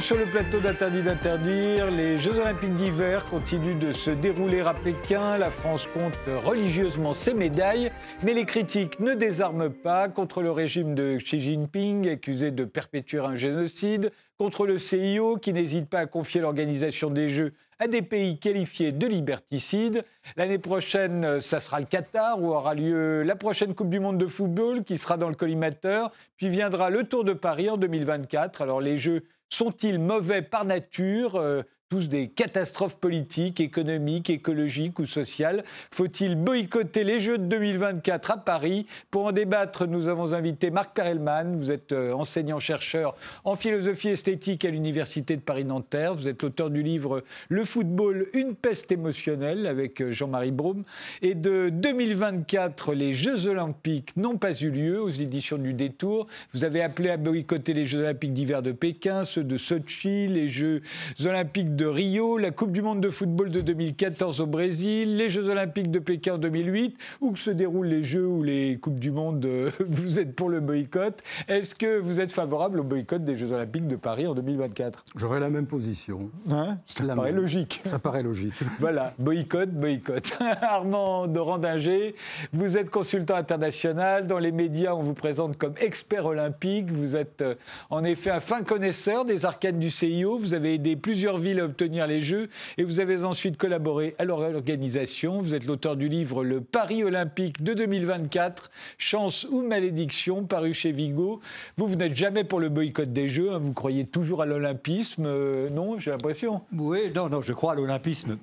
Sur le plateau d'Interdit d'interdire. Les Jeux Olympiques d'hiver continuent de se dérouler à Pékin. La France compte religieusement ses médailles, mais les critiques ne désarment pas contre le régime de Xi Jinping, accusé de perpétuer un génocide, contre le CIO, qui n'hésite pas à confier l'organisation des Jeux à des pays qualifiés de liberticides. L'année prochaine, ça sera le Qatar où aura lieu la prochaine Coupe du Monde de football qui sera dans le collimateur. Puis viendra le Tour de Paris en 2024. Alors les Jeux sont-ils mauvais par nature euh, tous des catastrophes politiques, économiques, écologiques ou sociales. Faut-il boycotter les Jeux de 2024 à Paris? Pour en débattre, nous avons invité Marc Perelman. Vous êtes euh, enseignant-chercheur en philosophie esthétique à l'Université de Paris-Nanterre. Vous êtes l'auteur du livre Le football, une peste émotionnelle avec euh, Jean-Marie Brome. Et de 2024, les Jeux olympiques n'ont pas eu lieu aux éditions du Détour. Vous avez appelé à boycotter les Jeux olympiques d'hiver de Pékin, ceux de Sochi, les Jeux olympiques de Rio, la Coupe du Monde de football de 2014 au Brésil, les Jeux Olympiques de Pékin en 2008, où que se déroulent les Jeux ou les Coupes du Monde, euh, vous êtes pour le boycott. Est-ce que vous êtes favorable au boycott des Jeux Olympiques de Paris en 2024 J'aurais la même position. Hein? Ça paraît logique. Ça paraît logique. voilà, boycott, boycott. Armand Dorandinger, vous êtes consultant international. Dans les médias, on vous présente comme expert olympique. Vous êtes euh, en effet un fin connaisseur des arcanes du CIO. Vous avez aidé plusieurs villes obtenir les Jeux et vous avez ensuite collaboré à leur organisation. Vous êtes l'auteur du livre Le Paris olympique de 2024, Chance ou malédiction, paru chez Vigo. Vous, vous n'êtes jamais pour le boycott des Jeux, hein. vous croyez toujours à l'olympisme, euh, non J'ai l'impression. Oui, non, non, je crois à l'olympisme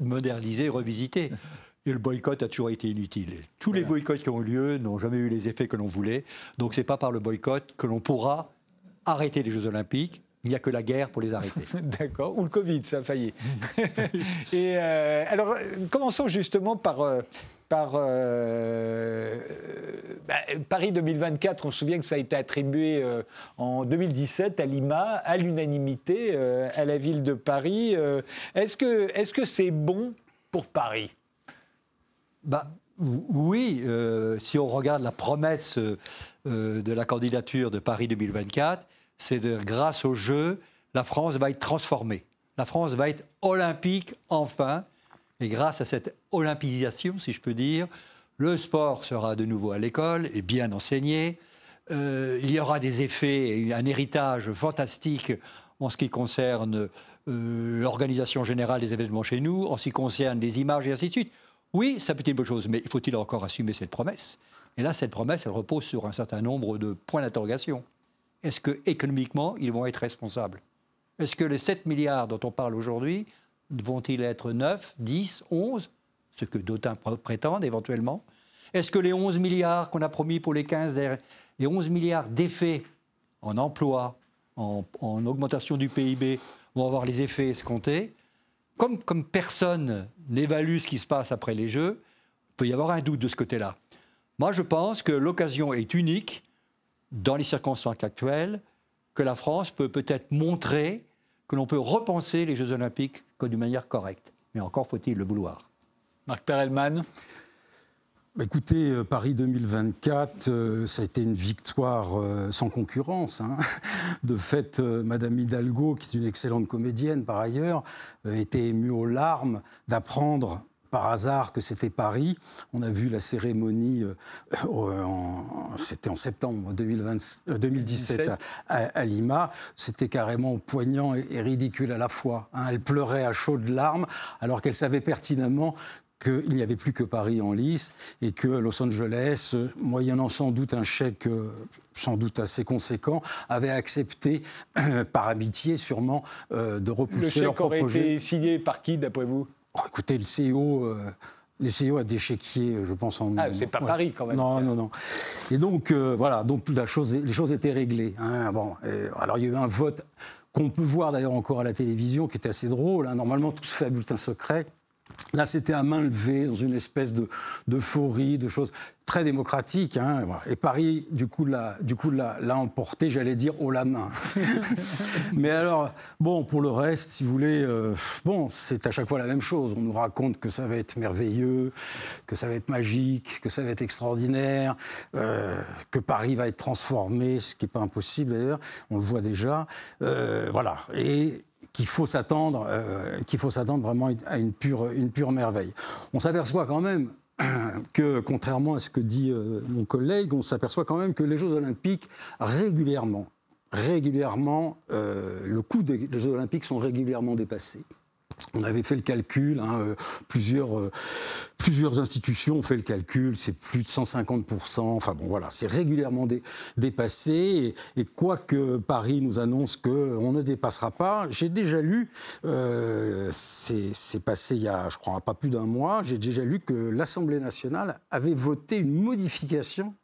modernisé, revisité. Et le boycott a toujours été inutile. Tous les boycotts qui ont eu lieu n'ont jamais eu les effets que l'on voulait. Donc ce n'est pas par le boycott que l'on pourra arrêter les Jeux olympiques il n'y a que la guerre pour les arrêter. D'accord. Ou le Covid, ça a failli. Et euh, alors, commençons justement par. Euh, par euh, bah, Paris 2024, on se souvient que ça a été attribué en 2017 à Lima, à l'unanimité, à la ville de Paris. est-ce que est-ce que c'est bon pour Paris? Bah, oui, si on regarde la promesse de la candidature de Paris 2024, c'est de grâce au jeu, la France va être transformée. La France va être olympique enfin. Et grâce à cette olympisation, si je peux dire, le sport sera de nouveau à l'école et bien enseigné. Euh, il y aura des effets, et un héritage fantastique en ce qui concerne euh, l'organisation générale des événements chez nous, en ce qui concerne les images et ainsi de suite. Oui, ça peut être une bonne chose, mais faut-il encore assumer cette promesse? Et là, cette promesse, elle repose sur un certain nombre de points d'interrogation est-ce que économiquement, ils vont être responsables? Est-ce que les 7 milliards dont on parle aujourd'hui vont-ils être 9, 10, 11 Ce que d'autres prétendent éventuellement? Est-ce que les 11 milliards qu'on a promis pour les 15 les 11 milliards d'effets en emploi, en, augmentation du PIB, vont avoir les effets escomptés? Comme, comme personne n'évalue ce qui se passe après les Jeux, il peut y avoir un doute de ce côté-là. Moi, je pense que l'occasion est unique dans les circonstances actuelles, que la France peut peut-être montrer que l'on peut repenser les Jeux Olympiques d'une manière correcte. Mais encore faut-il le vouloir. Marc Perelman Écoutez, euh, Paris 2024, euh, ça a été une victoire euh, sans concurrence. Hein. De fait, Madame Hidalgo, qui est une excellente comédienne par ailleurs, était émue aux larmes d'apprendre par hasard que c'était Paris. On a vu la cérémonie, euh, c'était en septembre 2017 euh, à, Lima. C'était carrément poignant et, ridicule à la fois. Hein. Elle pleurait à chaudes larmes alors qu'elle savait pertinemment qu'il n'y avait plus que Paris en lice et que Los Angeles, moyennant sans doute un chèque euh, sans doute assez conséquent, avait accepté, par amitié sûrement, de repousser leur propre Le chèque aurait été signé par qui, d'après vous? Oh, écoutez, le CEO. Euh, le CEO a des chéquiers, je pense en. Ah, c'est pas Paris quand même. Non, non, non. Et donc, euh, voilà, donc la chose, les choses étaient réglées. Hein. bon, alors il y a eu un vote qu'on peut voir d'ailleurs encore à la télévision, qui était assez drôle. Hein. Normalement, tout se fait à bulletin secret. Là, c'était à main levée, dans une espèce d'euphorie, de, choses très démocratiques. Hein, Et Paris, du coup, l'a, du coup, l'a, emporté, j'allais dire, haut la main. Mais alors, bon, pour le reste, si vous voulez, euh, bon, c'est à chaque fois la même chose. On nous raconte que ça va être merveilleux, que ça va être magique, que ça va être extraordinaire, euh, que Paris va être transformé, ce qui n'est pas impossible d'ailleurs, on le voit déjà. Euh, voilà. Et qu'il faut s'attendre, euh, qu'il faut s'attendre vraiment à une pure, une pure merveille. On s'aperçoit quand même que, contrairement à ce que dit euh, mon collègue, on s'aperçoit quand même que les Jeux Olympiques régulièrement, régulièrement, euh, le coût des Jeux Olympiques sont régulièrement dépassés. On avait fait le calcul, hein, euh, plusieurs, euh, plusieurs institutions ont fait le calcul, c'est plus de 150%, enfin bon voilà, c'est régulièrement dépassé, et, quoique Paris nous annonce qu'on ne dépassera pas, j'ai déjà lu, euh, c'est passé il y a je crois pas plus d'un mois, j'ai déjà lu que l'Assemblée nationale avait voté une modification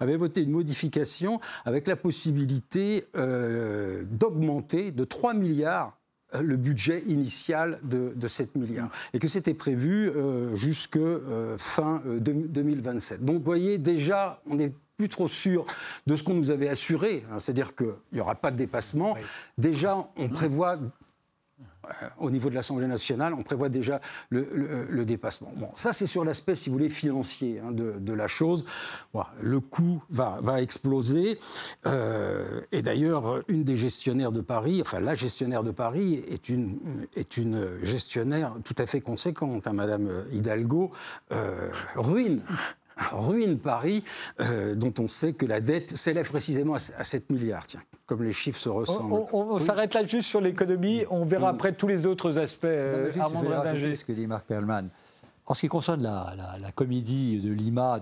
avait voté une modification avec la possibilité d'augmenter de 3 milliards le budget initial de, 7 milliards et que c'était prévu euh, jusque euh, fin 2027. Donc vous voyez déjà, on n'est plus trop sûr de ce qu'on nous avait assuré, hein, c'est-à-dire qu'il n'y aura pas de dépassement. Déjà, on prévoit euh, au niveau de l'Assemblée nationale, on prévoit déjà le, dépassement. Bon, ça, c'est sur l'aspect, si vous voulez, financier hein, de, la chose. le coût va, va exploser. Euh, et d'ailleurs, une des gestionnaires de Paris, enfin la gestionnaire de Paris, est une, est une gestionnaire tout à fait conséquente, hein, Madame Hidalgo, euh, ruine ruine Paris, euh, dont on sait que la dette s'élève précisément à 7 milliards, tiens, comme les chiffres se ressemblent. On, s'arrête là juste sur l'économie, on verra après tous les autres aspects. Euh, ce que dit Marc Perlman. En ce qui concerne la, comédie de Lima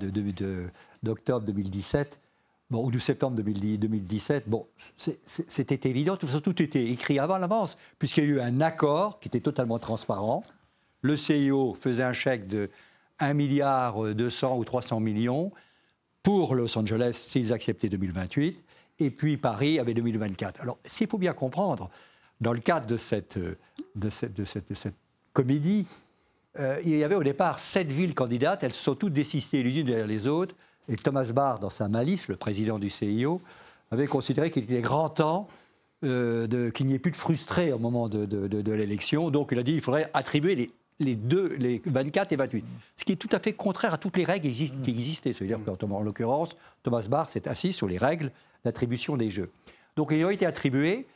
d'octobre de, 2017, bon, ou de septembre 2017, bon, c'était évident, tout, tout était écrit avant l'avance, puisqu'il y a eu un accord qui était totalement transparent. Le CIO faisait un chèque de 1 milliard 200 ou 300 millions pour Los Angeles s'ils acceptaient 2028, et puis Paris avait 2024. Alors, s'il faut bien comprendre, dans le cadre de cette, de cette, de cette, comédie, euh, il y avait au départ sept villes candidates, elles se sont toutes désistées les unes derrière les autres, et Thomas Barr, dans sa malice, le président du CIO, avait considéré qu'il était grand temps euh, qu'il n'y ait plus de frustrés au moment de l'élection. Donc il a dit qu'il faudrait attribuer les les deux, les 24 et 28. Ce qui est tout à fait contraire à toutes les règles qui existaient. C'est-à-dire qu'en l'occurrence, Thomas Barr s'est assis sur les règles d'attribution des jeux. Donc ils ont été attribués.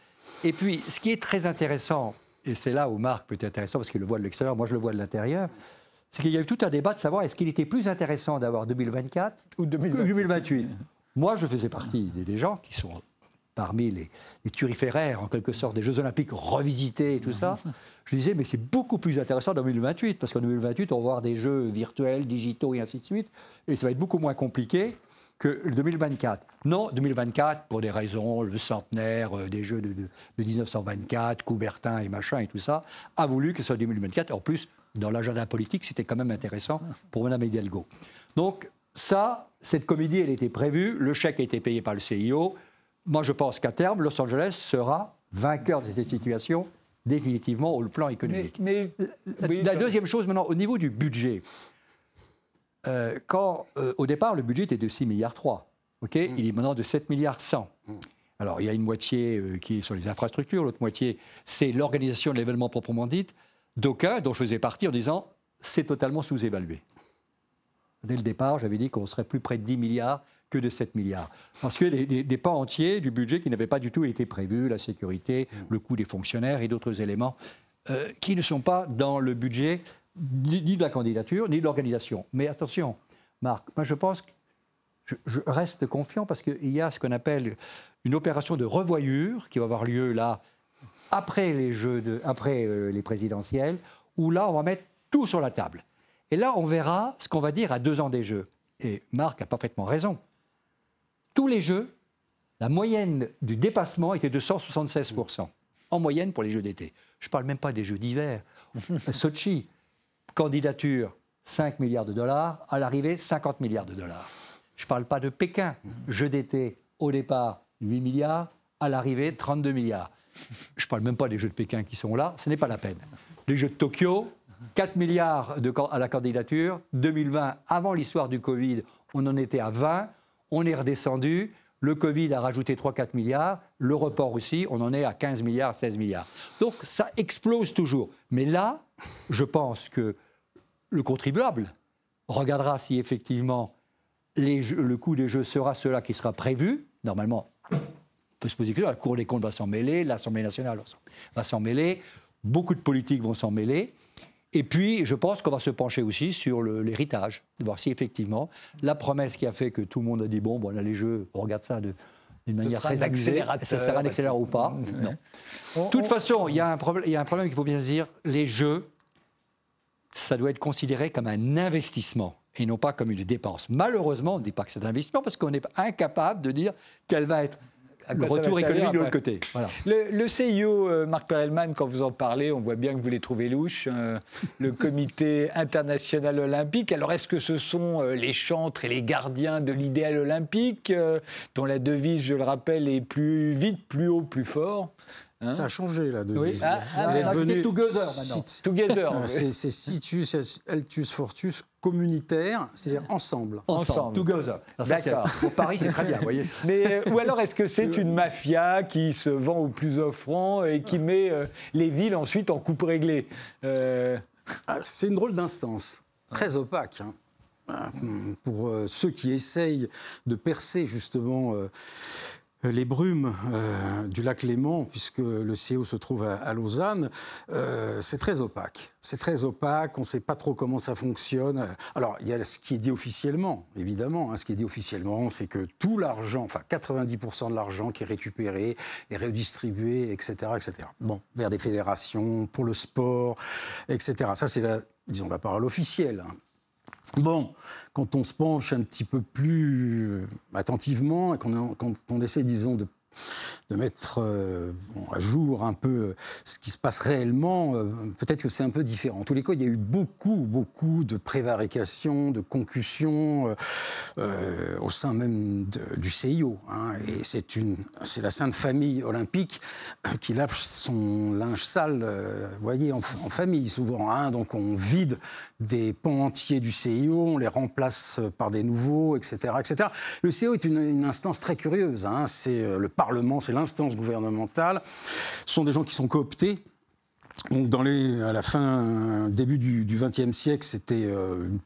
Et puis, ce qui est très intéressant, et c'est là où Marc peut être intéressant parce qu'il le voit de l'extérieur, moi je le vois de l'intérieur, c'est qu'il y a eu tout un débat de savoir est-ce qu'il était plus intéressant d'avoir 2024 ou 2028. Moi, je faisais partie des gens qui sont parmi les, les, turiféraires, en quelque sorte, des Jeux Olympiques revisités et tout ça, je disais, mais c'est beaucoup plus intéressant en 2028, parce qu'en 2028, on va avoir des jeux virtuels, digitaux et ainsi de suite, et ça va être beaucoup moins compliqué que 2024. Non, 2024, pour des raisons, le centenaire euh, des Jeux de, 1924, Coubertin et machin et tout ça, a voulu que ce soit 2024. En plus, dans l'agenda politique, c'était quand même intéressant pour Mme Hidalgo. Donc, ça, cette comédie, elle était prévue, le chèque a été payé par le CIO, moi, je pense qu'à terme, Los Angeles sera vainqueur de cette situation définitivement au plan économique. Mais, la deuxième chose maintenant, au niveau du budget, euh, quand euh, au départ le budget était de 6 milliards 3, ok, mm. il est maintenant de 7 milliards 100. Mm. Alors il y a une moitié euh, qui est sur les infrastructures, l'autre moitié c'est l'organisation de l'événement proprement dit. D'aucuns, dont je faisais partie, en disant c'est totalement sous-évalué. Dès le départ, j'avais dit qu'on serait plus près de 10 milliards que de 7 milliards. Parce que des, des, pans entiers du budget qui n'avaient pas du tout été prévus, la sécurité, le coût des fonctionnaires et d'autres éléments, euh, qui ne sont pas dans le budget ni, de la candidature, ni de l'organisation. Mais attention, Marc, moi je pense que je, reste confiant parce qu'il y a ce qu'on appelle une opération de revoyure qui va avoir lieu là, après les, jeux après euh, les présidentielles, où là, on va mettre tout sur la table. Et là, on verra ce qu'on va dire à deux ans des Jeux. Et Marc a parfaitement raison tous les jeux, la moyenne du dépassement était de 176%, en moyenne pour les jeux d'été. Je ne parle même pas des jeux d'hiver. Sochi, candidature, 5 milliards de dollars, à l'arrivée, 50 milliards de dollars. Je ne parle pas de Pékin, jeux d'été, au départ, 8 milliards, à l'arrivée, 32 milliards. Je ne parle même pas des jeux de Pékin qui sont là, ce n'est pas la peine. Les jeux de Tokyo, 4 milliards de, à la candidature. 2020, avant l'histoire du Covid, on en était à 20. On est redescendu. Le Covid a rajouté 3-4 milliards. Le report aussi, on en est à 15 milliards, 16 milliards. Donc ça explose toujours. Mais là, je pense que le contribuable regardera si effectivement le coût des jeux sera cela qui sera prévu. Normalement, on peut se poser que la Cour des comptes va s'en mêler, l'Assemblée nationale va s'en mêler, beaucoup de politiques vont s'en mêler. Et puis, je pense qu'on va se pencher aussi sur l'héritage, voir si effectivement la promesse qui a fait que tout le monde a dit bon, bon là les jeux, on regarde ça d'une manière très amusée, ça sera un accélérateur ou pas? Non. De toute façon, il y, a un problème, il y a un problème qu'il faut bien se dire les jeux, ça doit être considéré comme un investissement et non pas comme une dépense. Malheureusement, on ne dit pas que c'est un investissement parce qu'on est incapable de dire quelle va être le retour économique de l'autre côté. Le, CIO, euh, Marc Perelman, quand vous en parlez, on voit bien que vous les trouvez louches. Euh, le Comité international olympique. Alors, est-ce que ce sont euh, les chantres et les gardiens de l'idéal olympique, dont la devise, je le rappelle, est plus vite, plus haut, plus fort? Hein ça a changé la devise. Oui. Ah, ah, est devenu together maintenant. Together. c'est situs, altus, fortus, communautaire, c'est-à-dire ensemble. Ensemble. Together. D'accord. Pour Paris, c'est très bien, vous voyez. Mais, euh, ou alors, est-ce que c'est une mafia qui se vend au plus offrant et qui met euh, les villes ensuite en coupe réglée? Euh... Ah, C'est une drôle d'instance, très opaque. Hein. Pour euh, ceux qui essayent de percer justement euh, les brumes euh, du lac Léman, puisque le CO se trouve à, Lausanne, euh, c'est très opaque. C'est très opaque, on ne sait pas trop comment ça fonctionne. Alors, il y a ce qui est dit officiellement, évidemment. Hein. ce qui est dit officiellement, c'est que tout l'argent, enfin 90% de l'argent qui est récupéré est redistribué, etc., etc. Bon, vers des fédérations, pour le sport, etc. Ça, c'est la, disons, la parole officielle. Hein. Bon, quand on se penche un petit peu plus euh, attentivement et qu'on quand on essaie, disons, de, mettre euh, à jour un peu euh, ce qui se passe réellement, peut-être que c'est un peu différent. En tous les cas, il y a eu beaucoup, beaucoup de prévarications, de concussions au sein même du CIO. Hein. et c'est la Sainte Famille olympique qui lave son linge sale, vous voyez, en, famille souvent. Hein. donc on vide des pans entiers du CIO, on les remplace par des nouveaux, etc. etc. Le CIO est une, instance très curieuse. Hein. C'est euh, le Parlement, c'est l'instance gouvernementale. Ce sont des gens qui sont cooptés donc dans les, à la fin, début du XXe siècle, c'était euh, une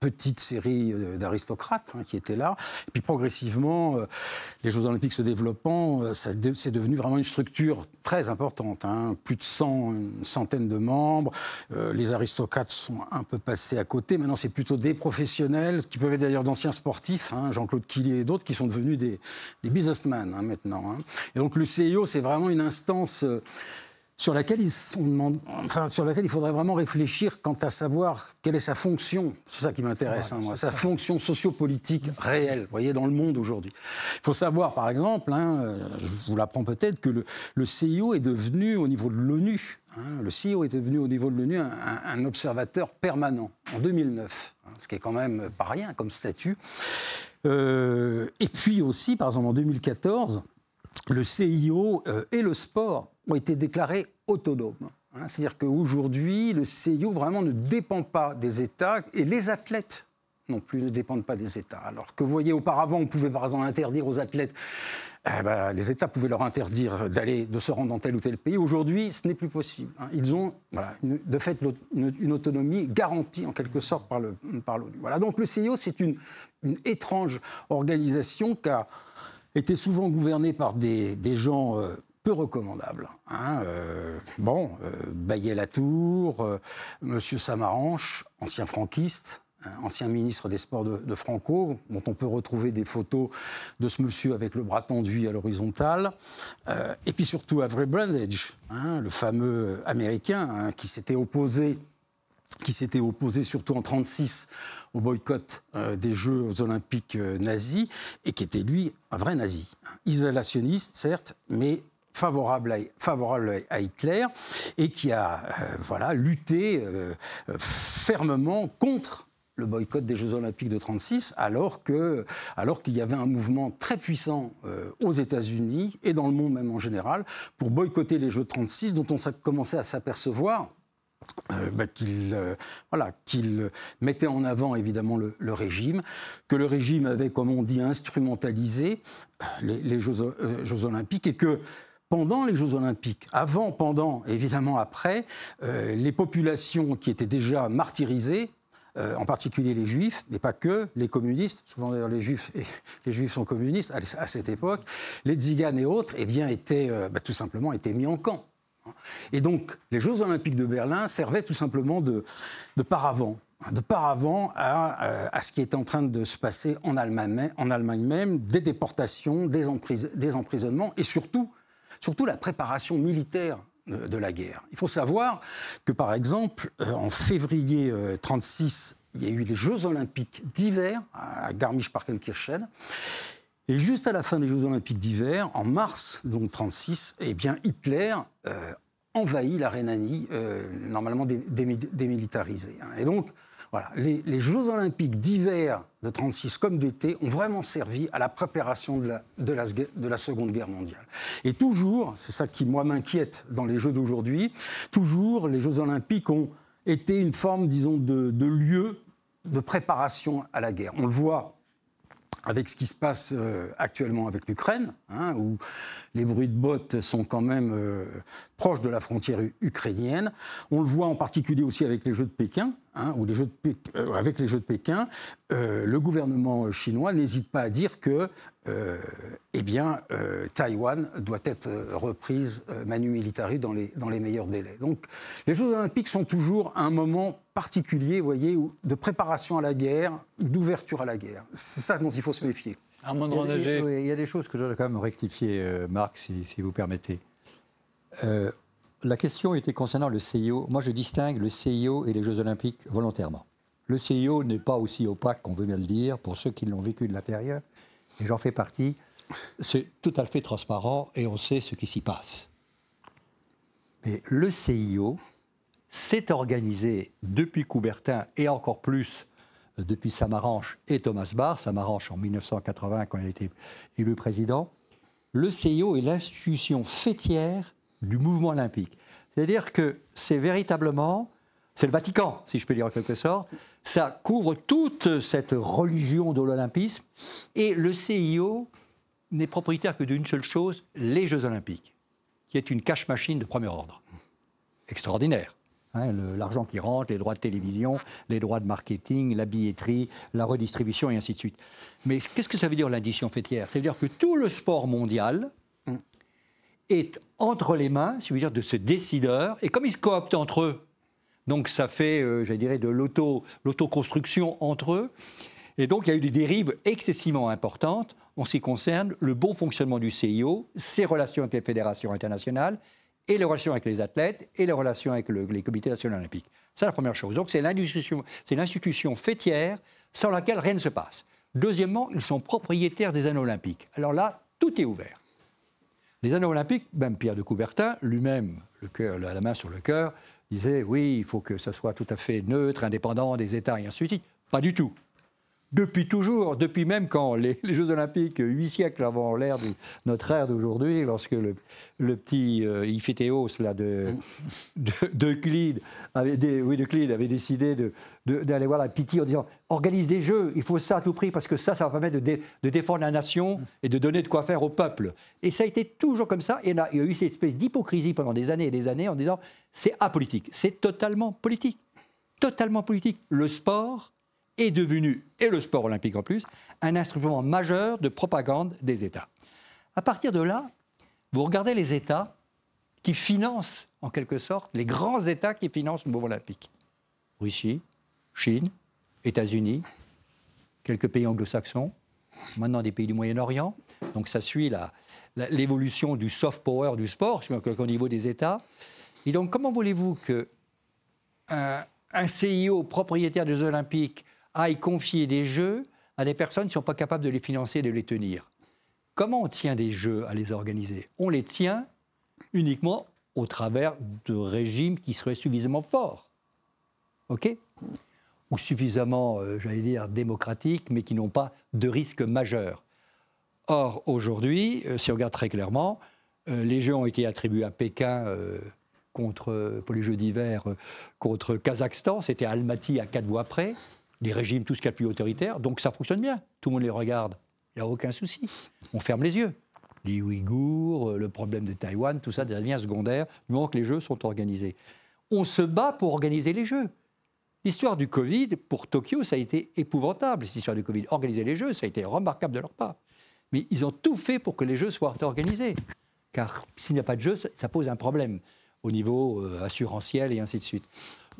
petite série euh, d'aristocrates hein, qui étaient là. Puis progressivement, euh, les Jeux Olympiques se développant, euh, c'est devenu vraiment une structure très importante. Hein. plus de 100, une centaine de membres. les aristocrates sont un peu passés à côté. Maintenant, c'est plutôt des professionnels, qui peuvent être d'ailleurs d'anciens sportifs, hein, Jean-Claude Quillier et d'autres, qui sont devenus des, des businessmen maintenant. Et donc le CIO, c'est vraiment une instance sur laquelle, enfin, sur laquelle il faudrait vraiment réfléchir quant à savoir quelle est sa fonction. C'est ça qui m'intéresse, hein, moi, sa fonction sociopolitique réelle, vous voyez, dans le monde aujourd'hui. Il faut savoir, par exemple, hein, je vous l'apprends peut-être, que le, le, CIO est devenu, au niveau de l'ONU, hein, le CIO est devenu au niveau de l'ONU un, observateur permanent en 2009, hein, ce qui est quand même pas rien comme statut. Euh, et puis aussi, par exemple, en 2014, le CIO euh, et le sport ont été déclarés autonomes. Hein. C'est-à-dire qu'aujourd'hui, le CIO vraiment ne dépend pas des États et les athlètes non plus ne dépendent pas des États. Alors que vous voyez, auparavant, on pouvait par exemple interdire aux athlètes, eh ben, les États pouvaient leur interdire d'aller, de se rendre dans tel ou tel pays. Aujourd'hui, ce n'est plus possible. Hein. Ils ont, de fait, une, autonomie garantie en quelque sorte par l'ONU. Par voilà. Donc le CIO, c'est une, étrange organisation qui a été souvent gouvernée par des, des gens euh, peu. Hein, euh, bon, euh, Baillet-Latour, euh, Monsieur Samaranche, ancien franquiste, hein, ancien ministre des Sports de, Franco, dont on peut retrouver des photos de ce monsieur avec le bras tendu à l'horizontale. et puis surtout Avery Brundage, hein, le fameux Américain hein, qui s'était opposé qui s'était opposé surtout en 1936 au boycott des Jeux olympiques nazis et qui était lui un vrai nazi, isolationniste certes, mais favorable à, favorable à Hitler et qui a euh, voilà, lutté euh, fermement contre le boycott des Jeux Olympiques de 1936, alors que alors qu'il y avait un mouvement très puissant euh, aux États-Unis et dans le monde même en général pour boycotter les Jeux de 36, dont on commençait à s'apercevoir bah, qu'il voilà, qu'il mettait en avant évidemment le, régime, que le régime avait, comme on dit, instrumentalisé les, Jeux, olympiques et que pendant les Jeux olympiques, avant, pendant, évidemment après, les populations qui étaient déjà martyrisées, en particulier les juifs, mais pas que, les communistes, souvent d'ailleurs les juifs, les juifs sont communistes à, cette époque, les tziganes et autres, eh bien, étaient bah, tout simplement étaient mis en camp. Et donc, les Jeux Olympiques de Berlin servaient tout simplement de, paravent, hein, de paravent euh, à, ce qui était en train de se passer en Allemagne, en Allemagne même, des déportations, des, emprisonnements et surtout, surtout la préparation militaire de, la guerre. Il faut savoir que, par exemple, euh, en février 1936, euh, il y a eu les Jeux Olympiques d'hiver à Garmisch-Partenkirchen. Et juste à la fin des Jeux Olympiques d'hiver, en mars donc 36, eh bien Hitler euh, envahit la Rhénanie, euh, normalement démilitarisée. Hein. Et donc, voilà, les, Jeux Olympiques d'hiver de 36 comme d'été ont vraiment servi à la préparation de la, de la, de la Seconde Guerre mondiale. Et toujours, c'est ça qui moi m'inquiète dans les Jeux d'aujourd'hui, toujours les Jeux Olympiques ont été une forme, disons, de, de lieu de préparation à la guerre. On le voit avec ce qui se passe euh, actuellement avec l'Ukraine, hein, où les bruits de bottes sont quand même euh, proches de la frontière ukrainienne. On le voit en particulier aussi avec les Jeux de Pékin, hein, de euh, avec les Jeux de Pékin, le gouvernement chinois n'hésite pas à dire que eh bien, Taïwan doit être reprise manu militari dans les, dans les meilleurs délais. Donc les Jeux olympiques sont toujours un moment particulier, vous voyez, de préparation à la guerre, d'ouverture à la guerre. C'est ça dont il faut se méfier. il, y a il y a des choses que je dois quand même rectifier, euh, Marc, si, vous permettez. Euh, la question était concernant le CIO. Moi, je distingue le CIO et les Jeux Olympiques volontairement. Le CIO n'est pas aussi opaque qu'on veut bien le dire, pour ceux qui l'ont vécu de l'intérieur, et j'en fais partie. C'est tout à fait transparent et on sait ce qui s'y passe. Mais le CIO, s'est organisé depuis Coubertin et encore plus euh, depuis Samaranche et Thomas Barr, Samaranche en 1980 quand il a été élu président, le CIO est l'institution fêtière du mouvement olympique. C'est-à-dire que c'est véritablement, c'est le Vatican, si je peux dire en quelque sorte, ça couvre toute cette religion de l'olympisme, et le CIO n'est propriétaire que d'une seule chose, les Jeux olympiques, qui est une cache-machine de premier ordre. Extraordinaire. Hein, l'argent qui rentre, les droits de télévision, les droits de marketing, la billetterie, la redistribution et ainsi de suite. Mais qu'est-ce que ça veut dire l'indition fêtière? Ça veut dire que tout le sport mondial est entre les mains, je veux dire, de ce décideur, et comme ils se cooptent entre eux, donc ça fait, euh, je dirais, de l'autoconstruction entre eux, et donc il y a eu des dérives excessivement importantes en ce qui concerne le bon fonctionnement du CIO, ses relations avec les fédérations internationales, et les relations avec les athlètes et les relations avec les comités nationaux olympiques. C'est la première chose. Donc c'est l'institution fêtière sans laquelle rien ne se passe. Deuxièmement, ils sont propriétaires des anneaux olympiques. Alors là, tout est ouvert. Les anneaux olympiques, même Pierre de Coubertin, lui-même, la main sur le cœur, disait oui, il faut que ça soit tout à fait neutre, indépendant des États et ainsi de suite. Pas du tout depuis toujours, depuis même quand les, Jeux Olympiques, huit siècles avant l'ère de notre ère d'aujourd'hui, lorsque le, petit euh, là, de, de, avait, oui, avait décidé d'aller voir la Pythie en disant organise des Jeux, il faut ça à tout prix parce que ça, ça va permettre de, défendre la nation et de donner de quoi faire au peuple. Et ça a été toujours comme ça. Et il y a eu cette espèce d'hypocrisie pendant des années et des années en disant c'est apolitique. C'est totalement politique. Totalement politique. Le sport est devenu, et le sport olympique en plus, un instrument majeur de propagande des États. À partir de là, vous regardez les États qui financent, en quelque sorte, les grands États qui financent le mouvement olympique. Russie, Chine, États-Unis, quelques pays anglo-saxons, maintenant des pays du Moyen-Orient. Donc ça suit l'évolution du soft power du sport au niveau des États. Et donc comment voulez-vous que un, un CIO propriétaire des Olympiques aille confier des jeux à des personnes qui ne sont pas capables de les financer et de les tenir. Comment on tient des jeux à les organiser? On les tient uniquement au travers de régimes qui seraient suffisamment forts. OK? Ou suffisamment, euh, j'allais dire, démocratiques, mais qui n'ont pas de risque majeur. Or, aujourd'hui, euh, si on regarde très clairement, euh, les Jeux ont été attribués à Pékin contre, pour les Jeux d'hiver contre Kazakhstan. C'était Almaty à quatre voies près. Les régimes, tout ce qu'il y a de plus autoritaire. Donc ça fonctionne bien. Tout le monde les regarde. Il n'y a aucun souci. On ferme les yeux. Les Ouïghours, le problème de Taïwan, tout ça devient secondaire du moment que les Jeux sont organisés. On se bat pour organiser les Jeux. L'histoire du Covid, pour Tokyo, ça a été épouvantable, cette histoire du Covid. Organiser les Jeux, ça a été remarquable de leur part. Mais ils ont tout fait pour que les Jeux soient organisés. Car s'il n'y a pas de Jeux, ça pose un problème au niveau euh, assurantiel et ainsi de suite.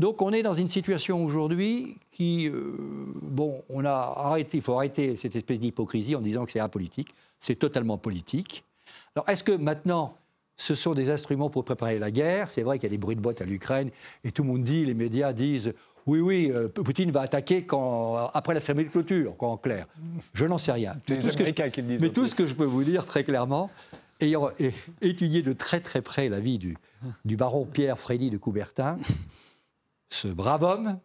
Donc on est dans une situation aujourd'hui qui, euh, bon, on a arrêté, il faut arrêter cette espèce d'hypocrisie en disant que c'est apolitique. C'est totalement politique. Alors est-ce que maintenant ce sont des instruments pour préparer la guerre? C'est vrai qu'il y a des bruits de boîte à l'Ukraine et tout le monde dit, les médias disent oui, oui, euh, Poutine va attaquer quand, après la cérémonie de clôture, en clair. Je n'en sais rien. Mais, tout ce, que mais tout ce que je peux vous dire très clairement, ayant étudié de très très près la vie du, du baron Pierre Frédy de Coubertin, ce brave homme,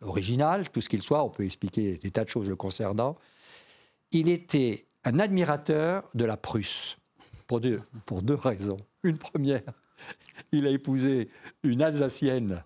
original, tout ce qu'il soit, on peut expliquer des tas de choses le concernant, il était un admirateur de la Prusse, pour deux, pour deux raisons. Une première, il a épousé une Alsacienne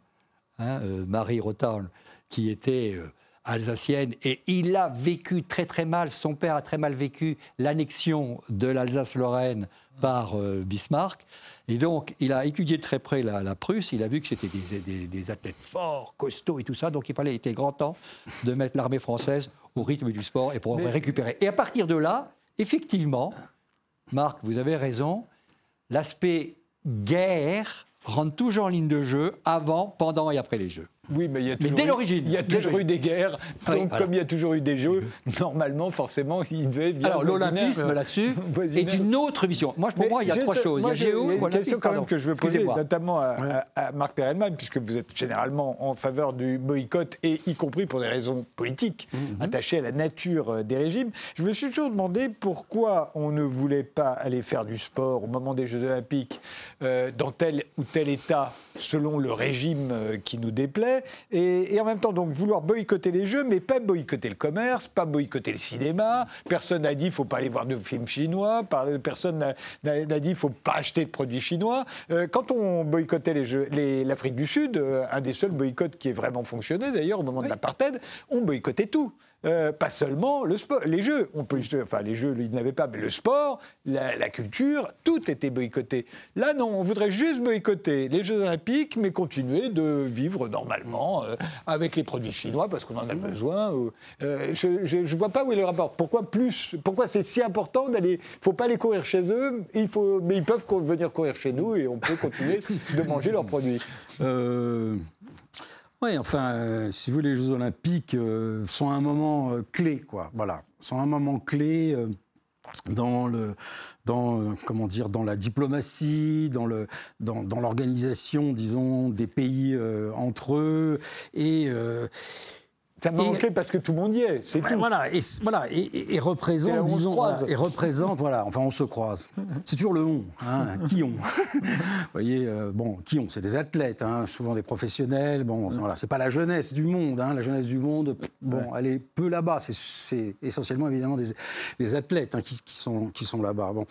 Hein, euh, Marie Rothorn, qui était euh, alsacienne, et il a vécu très très mal, son père a très mal vécu l'annexion de l'Alsace-Lorraine par euh, Bismarck. Et donc, il a étudié de très près la, Prusse, il a vu que c'était des, athlètes forts, costauds et tout ça, donc il fallait, il était grand temps de mettre l'armée française au rythme du sport et pour récupérer. Et à partir de là, effectivement, Marc, vous avez raison, l'aspect guerre rentre toujours en ligne de jeu avant, pendant et après les Jeux. Oui, mais il y a toujours, dès l'origine, il y a toujours eu des guerres. Donc, comme il y a toujours eu des jeux, normalement, forcément, il devait bien. Alors, l'olympisme là-dessus est une autre mission. Moi, pour moi, il y a trois choses. il y a Géo, il y a une question quand même que je veux poser, notamment à, Marc Perelman, puisque vous êtes généralement en faveur du boycott, et y compris pour des raisons politiques, mhm. attachées à la nature euh, des régimes. Je me suis toujours demandé pourquoi on ne voulait pas aller faire du sport au moment des Jeux Olympiques euh, dans tel ou tel État, selon le régime euh, qui nous déplaît et, en même temps donc vouloir boycotter les jeux, mais pas boycotter le commerce, pas boycotter le cinéma. Personne n'a dit qu'il faut pas aller voir de films chinois. Personne n'a dit qu'il faut pas acheter de produits chinois. Euh, quand on boycottait les jeux, l'Afrique du Sud, euh, un des seuls boycotts qui ait vraiment fonctionné d'ailleurs au moment de l'apartheid, on boycottait tout. Euh, pas seulement le sport, les jeux. On peut, enfin, les jeux, ils n'avaient pas, mais le sport, la, culture, tout était boycotté. Là, non, on voudrait juste boycotter les Jeux Olympiques, mais continuer de vivre normalement euh, avec les produits chinois parce qu'on en a besoin. Euh, je ne vois pas où est le rapport. Pourquoi plus Pourquoi c'est si important d'aller Il ne faut pas aller courir chez eux, il faut, mais ils peuvent venir courir chez nous et on peut continuer de manger leurs produits. Oui, enfin, euh, si vous voulez, les Jeux Olympiques euh, sont un moment euh, clé, quoi. Voilà, sont un moment clé dans le, dans comment dire, dans la diplomatie, dans le, dans, dans l'organisation, disons, des pays entre eux et ça manquait parce que tout le monde y est, c'est tout. Voilà, et, voilà, et, représente, disons, et représente, voilà, enfin on se croise. C'est toujours le on, hein, qui on. Vous voyez, euh, bon, qui on, c'est des athlètes, hein, souvent des professionnels, bon, voilà, c'est pas la jeunesse du monde, hein, la jeunesse du monde, bon, elle est peu là-bas, c'est essentiellement évidemment des, des athlètes qui, qui, sont, qui sont là-bas. Bon.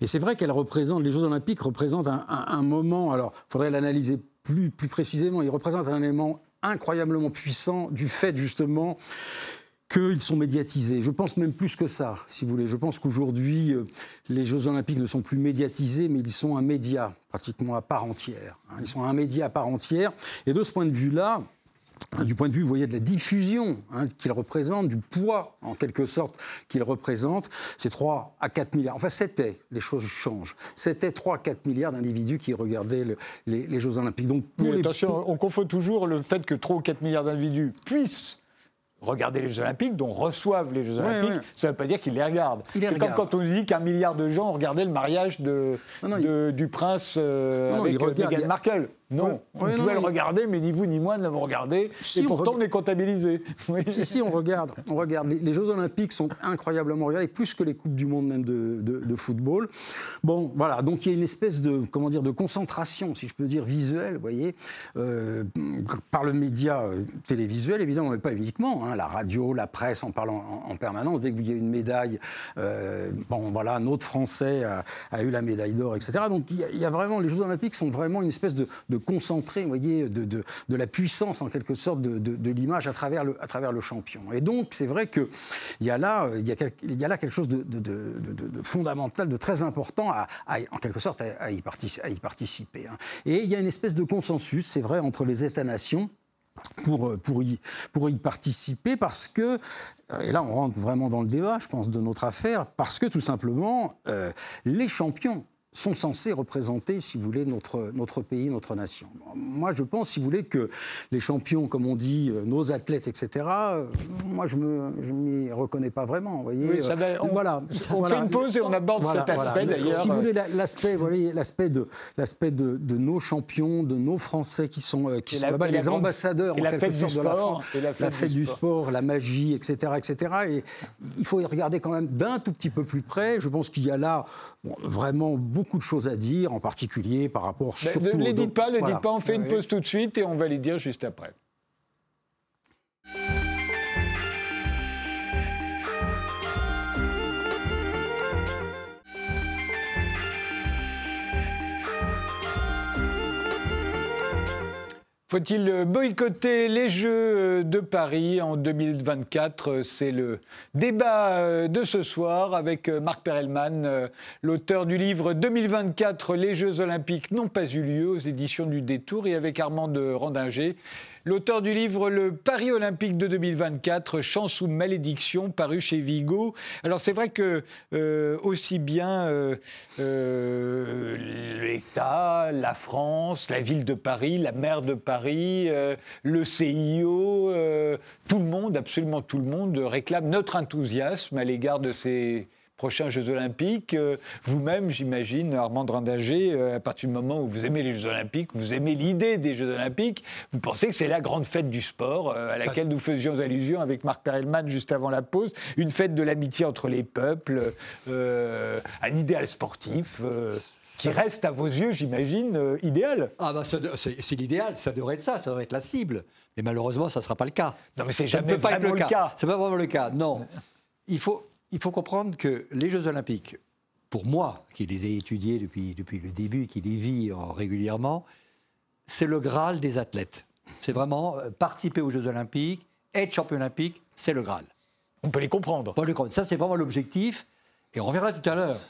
Et c'est vrai qu'elle représente, les Jeux Olympiques représentent un, un moment, alors il faudrait l'analyser plus, plus précisément, ils représentent un élément incroyablement puissant du fait justement qu'ils sont médiatisés. Je pense même plus que ça, si vous voulez. Je pense qu'aujourd'hui, euh, les Jeux Olympiques ne sont plus médiatisés, mais ils sont un média pratiquement à part entière. Hein. Ils sont un média à part entière. Et de ce point de vue-là, du point de vue, vous voyez, de la diffusion hein, qu'il représente, du poids, en quelque sorte, qu'il représente, c'est 3 à 4 milliards. Enfin, c'était, les choses changent, c'était 3 à 4 milliards d'individus qui regardaient les, Jeux Olympiques. Donc, attention, on confond toujours le fait que 3 ou 4 milliards d'individus puissent regarder les Jeux Olympiques, dont reçoivent les Jeux Olympiques, ça ne veut pas dire qu'ils les regardent. C'est comme quand on dit qu'un milliard de gens regardaient le mariage de, du prince euh, avec euh, Meghan Markle. Non, on pouvait le regarder, mais ni vous ni moi ne l'avons regardé. et pourtant, on, est comptabilisé. Si, si, on regarde. On regarde. Les, Jeux Olympiques sont incroyablement regardés, plus que les Coupes du Monde même de, football. Bon, voilà. Donc, il y a une espèce de, comment dire, de concentration, si je peux dire, visuelle, vous voyez, euh, par le média euh, télévisuel, évidemment, mais pas uniquement. Hein, la radio, la presse en parlant en, permanence. Dès qu'il y a une médaille, euh, bon, voilà, un autre Français a, eu la médaille d'or, etc. Donc, il y, a, vraiment, les Jeux Olympiques sont vraiment une espèce de concentré, voyez, de, de, de, la puissance en quelque sorte de, de l'image à travers le, à travers le champion. Et donc c'est vrai qu'il y a là, y y a là quelque chose de, fondamental, de très important à, en quelque sorte à, y, participer, à y participer. Hein. Et il y a une espèce de consensus, c'est vrai, entre les États-nations pour, pour, y, pour y participer parce que, et là on rentre vraiment dans le débat, je pense, de notre affaire, parce que tout simplement, euh, les champions sont censés représenter, si vous voulez, notre, notre pays, notre nation. Moi, je pense, si vous voulez, que les champions, comme on dit, euh, nos athlètes, etc., euh, moi, je ne m'y reconnais pas vraiment. Vous voyez, ça euh, on, voilà, on fait une pause et on aborde cet aspect, d'ailleurs. Si vous voulez, l'aspect l'aspect de, de, de, nos champions, de nos Français qui sont, qui sont les ambassadeurs, en quelque sorte, de la France, la fête, du, sport. la magie, etc., etc. Et il faut y regarder quand même d'un tout petit peu plus près. Je pense qu'il y a là vraiment beaucoup de choses à dire, en particulier par rapport ben, surtout. Ne les dites pas, ne les dites pas. On fait une pause tout de suite et on va les dire juste après. Faut-il boycotter les Jeux de Paris en 2024 C'est le débat euh, de ce soir avec euh, Marc Perelman, euh, l'auteur du livre 2024, les Jeux Olympiques n'ont pas eu lieu aux éditions du Détour, et avec Armand de Randinger, l'auteur du livre Le Paris olympique de 2024, Chance ou malédiction, paru chez Vigo. Alors c'est vrai que euh, aussi bien euh, euh, l'État, la France, la ville de Paris, la maire de Paris, le CIO, tout le monde, absolument tout le monde réclame notre enthousiasme à l'égard de ces prochains Jeux Olympiques. Euh, vous-même, j'imagine, Armand Rindinger, euh, à partir du moment où vous aimez les Jeux Olympiques, vous aimez l'idée des Jeux Olympiques, vous pensez que c'est la grande fête du sport euh, à laquelle nous faisions allusion avec Marc Perelman juste avant la pause, une fête de l'amitié entre les peuples, un idéal sportif qui reste à vos yeux, j'imagine, idéal. Ah bah c'est l'idéal, ça devrait être ça, ça devrait être la cible. Mais malheureusement, ça ne sera pas le cas. Non, mais c'est jamais pas le cas. cas. C'est pas vraiment le cas. Non. Il faut, il faut comprendre que les Jeux Olympiques, pour moi, qui les ai étudiés depuis, depuis le début, qui les vis régulièrement, c'est le Graal des athlètes. C'est vraiment euh, participer aux Jeux Olympiques, être champion olympique, c'est le Graal. On peut les comprendre. On peut les comprendre. Ça, c'est vraiment l'objectif. Et on reviendra tout à l'heure.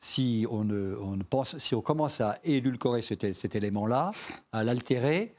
Si on, on, pense, si on commence à édulcorer cet, cet élément-là, à l'altérer,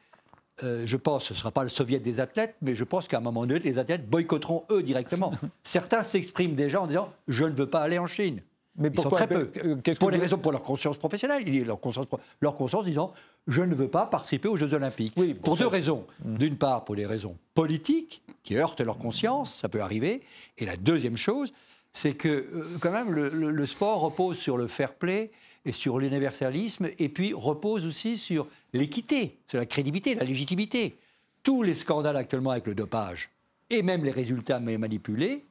euh, je pense, ce ne sera pas le soviet des athlètes, mais je pense qu'à un moment donné, les athlètes boycotteront eux directement. Certains s'expriment déjà en disant Je ne veux pas aller en Chine. Mais Ils sont très peu. Euh, pour les raisons, pour leur conscience professionnelle, leur conscience, leur conscience disant Je ne veux pas participer aux Jeux Olympiques. Oui, pour deux raisons. Mm. D'une part, pour des raisons politiques, qui heurtent leur conscience, ça peut arriver. Et la deuxième chose, c'est que, euh, quand même, le sport repose sur le fair play et sur l'universalisme, et puis repose aussi sur l'équité, sur la crédibilité, la légitimité. Tous les scandales actuellement avec le dopage, et même les résultats manipulés,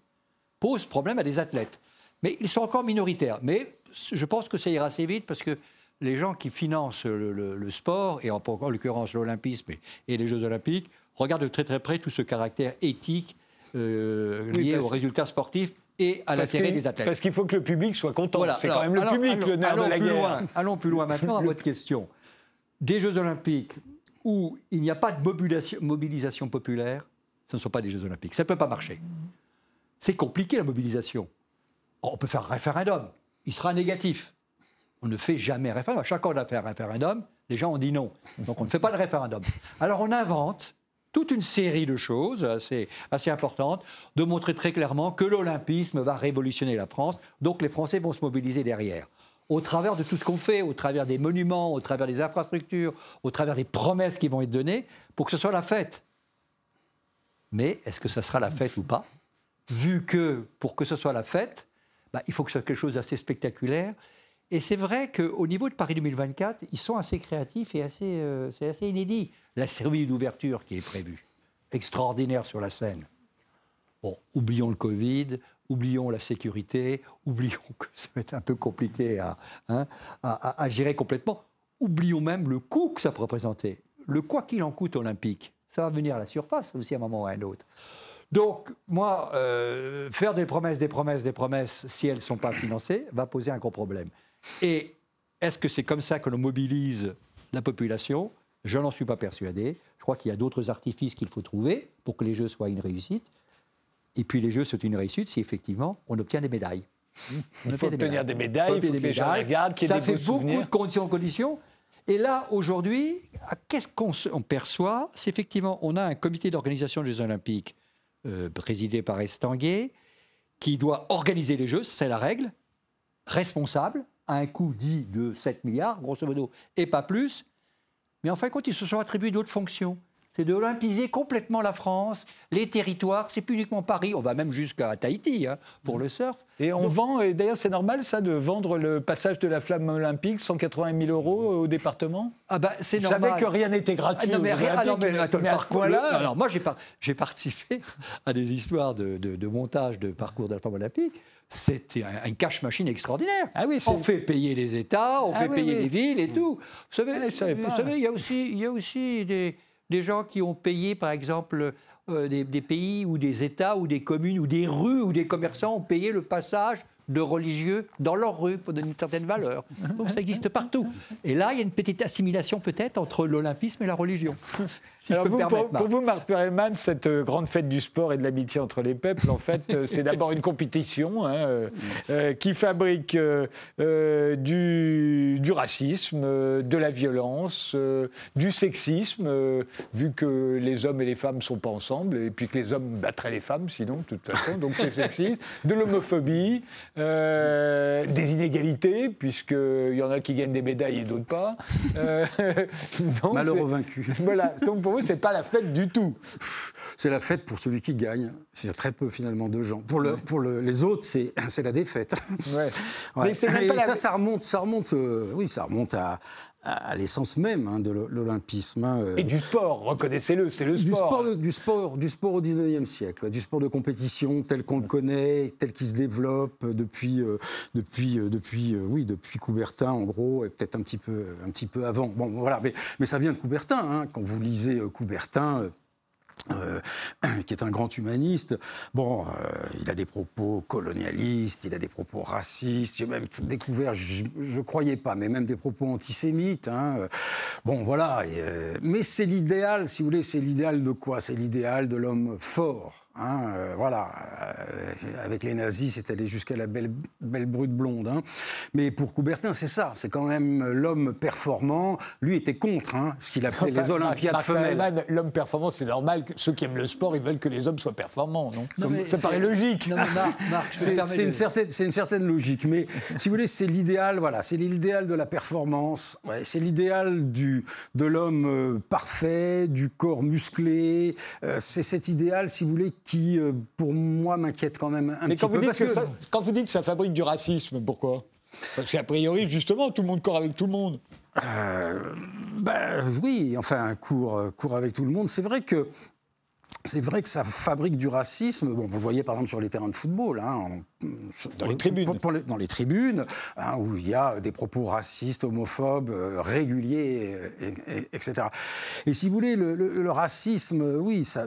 posent problème à des athlètes. Mais ils sont encore minoritaires. Mais je pense que ça ira assez vite parce que les gens qui financent le, sport, et en, l'occurrence l'Olympisme et, les Jeux Olympiques, regardent de très très près tout ce caractère éthique euh, lié aux résultats sportifs et à l'intérêt des athlètes. Parce qu'il faut que le public soit content. C'est quand même le public le nerf de la plus guerre. Loin, allons plus loin maintenant à votre question. Des Jeux Olympiques où il n'y a pas de mobilisation, mobilisation populaire, ce ne sont pas des Jeux Olympiques. Ça ne peut pas marcher. C'est compliqué la mobilisation. On peut faire un référendum. Il sera négatif. On ne fait jamais un référendum. À chaque fois qu'on a fait un référendum, les gens ont dit non. Donc on ne fait pas de référendum. Alors on invente toute une série de choses assez, assez importantes, de montrer très clairement que l'olympisme va révolutionner la France, donc les Français vont se mobiliser derrière. Au travers de tout ce qu'on fait, au travers des monuments, au travers des infrastructures, au travers des promesses qui vont être données, pour que ce soit la fête. Mais est-ce que ça sera la fête ou pas? Vu que pour que ce soit la fête, bah, il faut que ce soit quelque chose d'assez spectaculaire. Et c'est vrai qu'au niveau de Paris 2024, ils sont assez créatifs et assez, euh, c'est assez inédit. La cérémonie d'ouverture qui est prévue, extraordinaire sur la scène. Bon, oublions le Covid, oublions la sécurité, oublions que ça va être un peu compliqué à, hein, gérer complètement. Oublions même le coût que ça peut représenter. Le quoi qu'il en coûte olympique, ça va venir à la surface aussi à un moment ou à un autre. Donc, moi, euh, faire des promesses, des promesses, des promesses, si elles ne sont pas financées, va poser un gros problème. Et est-ce que c'est comme ça que l'on mobilise la population? Je n'en suis pas persuadé. Je crois qu'il y a d'autres artifices qu'il faut trouver pour que les Jeux soient une réussite. Et puis les Jeux sont une réussite si effectivement on obtient des médailles. Il faut obtenir des médailles, il faut que les gens regardent, Ça fait beaucoup de conditions en conditions. Et là, aujourd'hui, qu'est-ce qu'on perçoit? C'est effectivement, on a un comité d'organisation des Jeux Olympiques euh, présidé par Estanguet qui doit organiser les Jeux, c'est la règle, responsable, à un coût dit de 7 milliards, grosso modo, et pas plus. Mais en fin de compte, ils se sont attribués d'autres fonctions c'est de olympiser complètement la France, les territoires. C'est plus uniquement Paris, on va même jusqu'à Tahiti hein, pour le surf. Et on vend, et d'ailleurs c'est normal ça, de vendre le passage de la flamme olympique, 180 000 euros au département? Ah bah c'est normal. Je savais que rien n'était gratuit. Ah non, mais, rien, alors, mais, alors moi j'ai participé à des histoires de, montage de parcours de la flamme olympique c'était un, cash machine extraordinaire. Ah oui, on fait payer les États, on ah fait payer les villes et tout. Vous savez, ah, vous savez il, y a aussi, il y a aussi des, des gens qui ont payé, par exemple, euh, des, des, pays ou des États ou des communes ou des rues où des commerçants ont payé le passage de religieux dans leur rue pour donner une certaine valeur. Donc ça existe partout. Et là, il y a une petite assimilation peut-être entre l'olympisme et la religion. Alors vous, pour, vous, Marc Perelman, cette euh, grande fête du sport et de l'amitié entre les peuples, en fait, euh, c'est d'abord une compétition hein, euh, qui fabrique du, du, racisme, de la violence, du sexisme, vu que les hommes et les femmes ne sont pas ensemble, et puis que les hommes battraient les femmes sinon, de toute façon, donc c'est sexiste, de l'homophobie, euh, des inégalités, puisqu'il y en a qui gagnent des médailles et d'autres pas. Euh, Malheureux vaincu. Voilà, donc pour vous, c'est pas la fête du tout. C'est la fête pour celui qui gagne. C'est très peu finalement de gens. Pour, le, pour le, les autres, c'est la défaite. Ouais. Mais ça, ça remonte, ça remonte, euh, oui, ça remonte à, à l'essence même hein, de l'olympisme. Hein, euh. Et du sport, reconnaissez-le, c'est le sport. Du sport, du sport, au 19e siècle, du sport de compétition tel qu'on le connaît, tel qu'il se développe depuis, euh, depuis, euh, depuis, oui, depuis Coubertin en gros, et peut-être un petit peu, un petit peu avant. Bon, voilà, mais, mais ça vient de Coubertin. Hein. Quand vous lisez Coubertin. Euh, qui est un grand humaniste. Bon, euh, il a des propos colonialistes, il a des propos racistes. J'ai même découvert, je ne croyais pas, mais même des propos antisémites. Hein. Bon, voilà. Euh, mais c'est l'idéal, si vous voulez, c'est l'idéal de quoi? C'est l'idéal de l'homme fort Hein, euh, voilà, euh, avec les nazis, c'est allé jusqu'à la belle, belle brute blonde. Hein. Mais pour Coubertin, c'est ça, c'est quand même l'homme performant. Lui était contre hein, ce qu'il appelait les Olympiades femelles. L'homme performant, c'est normal. Que ceux qui aiment le sport, ils veulent que les hommes soient performants, non, Ça paraît logique. c'est une, certaine, une certaine logique. Mais si vous voulez, c'est l'idéal, voilà, c'est l'idéal de la performance. c'est l'idéal de l'homme euh, parfait, du corps musclé. c'est cet idéal, si vous voulez, qui, euh, pour moi, m'inquiète quand même un petit peu. que... quand vous dites que ça fabrique du racisme, pourquoi? Parce qu'a priori, justement, tout le monde court avec tout le monde. Euh, ben, oui, enfin, court, court avec tout le monde. C'est vrai que c'est vrai que ça fabrique du racisme. Bon, vous le voyez par exemple sur les terrains de football, hein, dans, les tribunes, dans les tribunes, hein, où il y a des propos racistes, homophobes, euh, réguliers, etc. Et si vous voulez, le, racisme, oui, ça,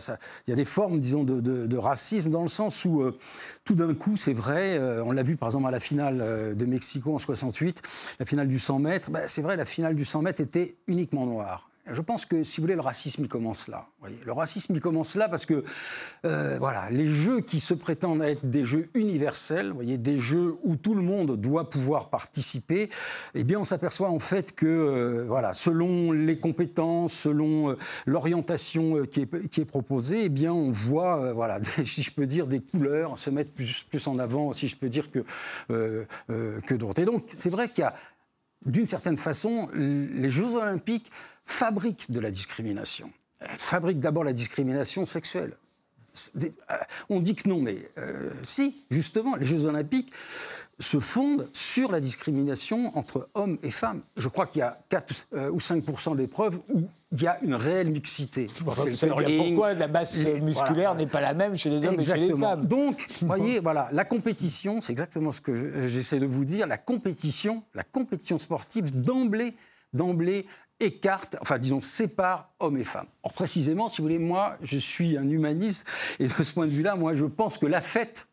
il y a des formes, disons, de, racisme dans le sens où euh, tout d'un coup, c'est vrai, euh, on l'a vu par exemple à la finale de Mexico en 68, la finale du 100 mètres, ben, c'est vrai, la finale du 100 mètres était uniquement noire. Je pense que, si vous voulez, le racisme, il commence là. le racisme, il commence là parce que, euh, voilà, les jeux qui se prétendent être des jeux universels, voyez, des jeux où tout le monde doit pouvoir participer, eh bien, on s'aperçoit en fait que, euh, voilà, selon les compétences, selon euh, l'orientation qui est, qui est, proposée, eh bien, on voit, voilà, si je peux dire, des couleurs se mettre plus, plus en avant, si je peux dire, que, que d'autres. Et donc, c'est vrai qu'il y a d'une certaine façon, les Jeux olympiques fabriquent de la discrimination. Fabriquent d'abord la discrimination sexuelle. Euh, on dit que non, mais euh, si, justement, les Jeux olympiques se fonde sur la discrimination entre hommes et femmes. Je crois qu'il y a 4 euh, ou 5% des preuves où il y a une réelle mixité. c'est pourquoi la masse musculaire n'est pas la même chez les hommes et chez les femmes. Donc, vous voyez, voilà, la compétition, c'est exactement ce que j'essaie de vous dire, la compétition, la compétition sportive d'emblée, d'emblée écarte, enfin disons sépare hommes et femmes. Or précisément, si vous voulez, moi, je suis un humaniste et de ce point de vue-là, moi, je pense que la fête,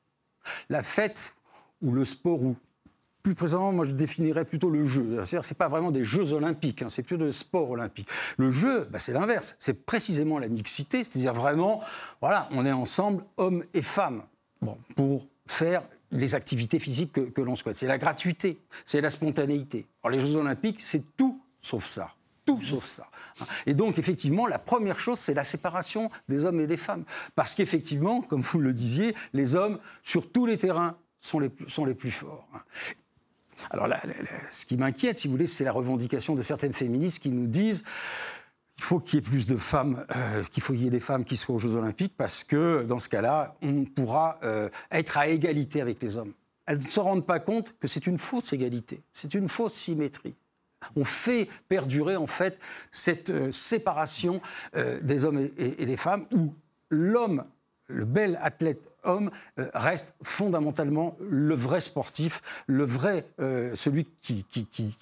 la fête ou le sport ou plus précisément, moi je définirais plutôt le jeu. C'est-à-dire, c'est pas vraiment des Jeux olympiques, hein, c'est plutôt des sports olympiques. Le jeu, bah, c'est l'inverse. C'est précisément la mixité, c'est-à-dire vraiment, voilà, on est ensemble, hommes et femmes, pour faire les activités physiques que, que l'on souhaite. C'est la gratuité, c'est la spontanéité. Alors les Jeux olympiques, c'est tout sauf ça tout sauf ça. Et donc, effectivement, la première chose, c'est la séparation des hommes et des femmes. Parce qu'effectivement, comme vous le disiez, les hommes, sur tous les terrains, sont les, plus forts. Alors, ce qui m'inquiète, si vous voulez, c'est la revendication de certaines féministes qui nous disent il faut qu'il y ait plus de femmes, euh, qu'il faut qu'il y ait des femmes qui soient aux Jeux Olympiques, parce que dans ce cas-là, on pourra euh, être à égalité avec les hommes. Elles ne se rendent pas compte que c'est une fausse égalité, c'est une fausse symétrie. On fait perdurer en fait cette euh, séparation des hommes et des femmes où l'homme le bel athlète homme euh, reste fondamentalement le vrai sportif, le vrai, euh, celui qui,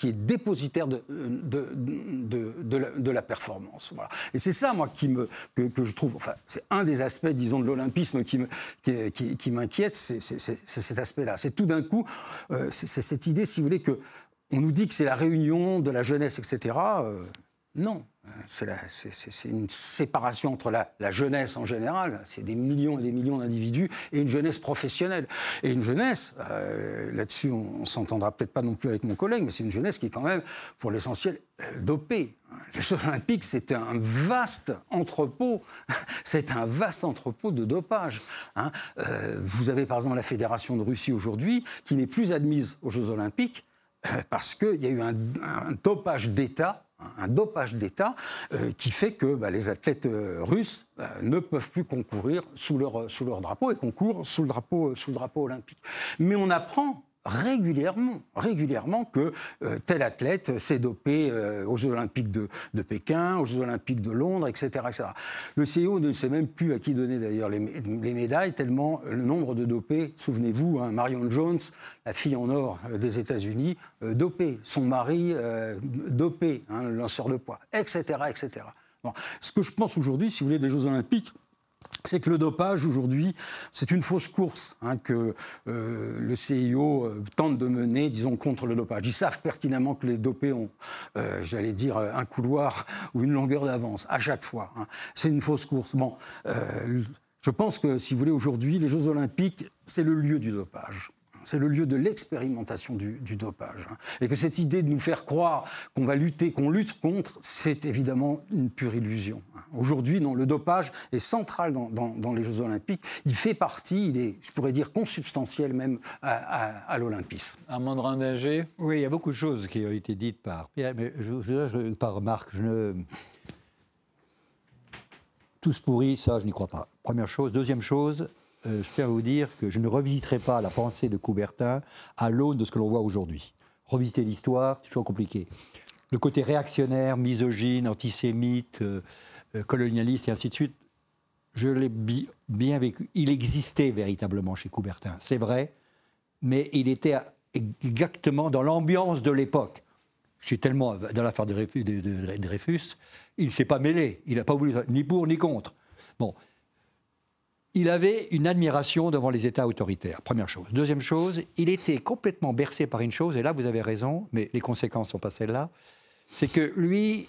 est dépositaire de, de, la, performance. Voilà. Et c'est ça, moi, qui me, que, je trouve, enfin, c'est un des aspects, disons, de l'olympisme qui, qui, m'inquiète, c'est, cet aspect-là. C'est tout d'un coup, euh, c'est cette idée, si vous voulez, que on nous dit que c'est la réunion de la jeunesse, etc. non, c'est une séparation entre la, jeunesse en général, c'est des millions et des millions d'individus, et une jeunesse professionnelle. Et une jeunesse, euh, là-dessus on, ne s'entendra peut-être pas non plus avec mon collègue, mais c'est une jeunesse qui est quand même, pour l'essentiel, euh, dopée. Les Jeux Olympiques, c'est un vaste entrepôt, c'est un vaste entrepôt de dopage. Hein. Euh, vous avez par exemple la Fédération de Russie aujourd'hui, qui n'est plus admise aux Jeux Olympiques parce qu'il y a eu un dopage d'État un dopage d'État euh, qui fait que bah, les athlètes euh, russes euh, ne peuvent plus concourir sous leur, sous leur drapeau et concourent sous le drapeau, sous le drapeau olympique. Mais on apprend régulièrement, régulièrement que euh, tel athlète s'est dopé euh, aux Jeux Olympiques de, Pékin, aux Jeux Olympiques de Londres, etc., etc. Le CEO ne sait même plus à qui donner d'ailleurs les, médailles, tellement le nombre de dopés, souvenez-vous, hein, Marion Jones, la fille en or euh, des États-Unis, dopée, son mari dopé, hein, lanceur de poids, etc., etc. Ce que je pense aujourd'hui, si vous voulez, des Jeux Olympiques, c'est que le dopage aujourd'hui, c'est une fausse course hein, que euh, le CIO euh, tente de mener, disons, contre le dopage. Ils savent pertinemment que les dopés ont, euh, j'allais dire, un couloir ou une longueur d'avance à chaque fois. Hein. C'est une fausse course. Bon, je pense que, si vous voulez, aujourd'hui, les Jeux Olympiques, c'est le lieu du dopage c'est le lieu de l'expérimentation du, dopage. Hein. Et que cette idée de nous faire croire qu'on va lutter, qu'on lutte contre, c'est évidemment une pure illusion. Hein. Aujourd'hui, non, le dopage est central dans, les Jeux Olympiques. Il fait partie, il est, je pourrais dire, consubstantiel même à, l'Olympisme. Amandrin Dinger Oui, il y a beaucoup de choses qui ont été dites par Pierre, mais je, par Marc. Je ne... Tous pourris, ça, je n'y crois pas. Première chose. Deuxième chose, euh, je tiens à vous dire que je ne revisiterai pas la pensée de Coubertin à l'aune de ce que l'on voit aujourd'hui. Revisiter l'histoire, c'est toujours compliqué. Le côté réactionnaire, misogyne, antisémite, euh, euh, colonialiste et ainsi de suite, je l'ai bien vécu. Il existait véritablement chez Coubertin, c'est vrai, mais il était exactement dans l'ambiance de l'époque. Je suis tellement dans l'affaire de Dreyfus, il ne s'est pas mêlé, il n'a pas voulu ni pour ni contre. Bon, il avait une admiration devant les États autoritaires, première chose. Deuxième chose, il était complètement bercé par une chose, et là vous avez raison, mais les conséquences ne sont pas celles-là, c'est que lui,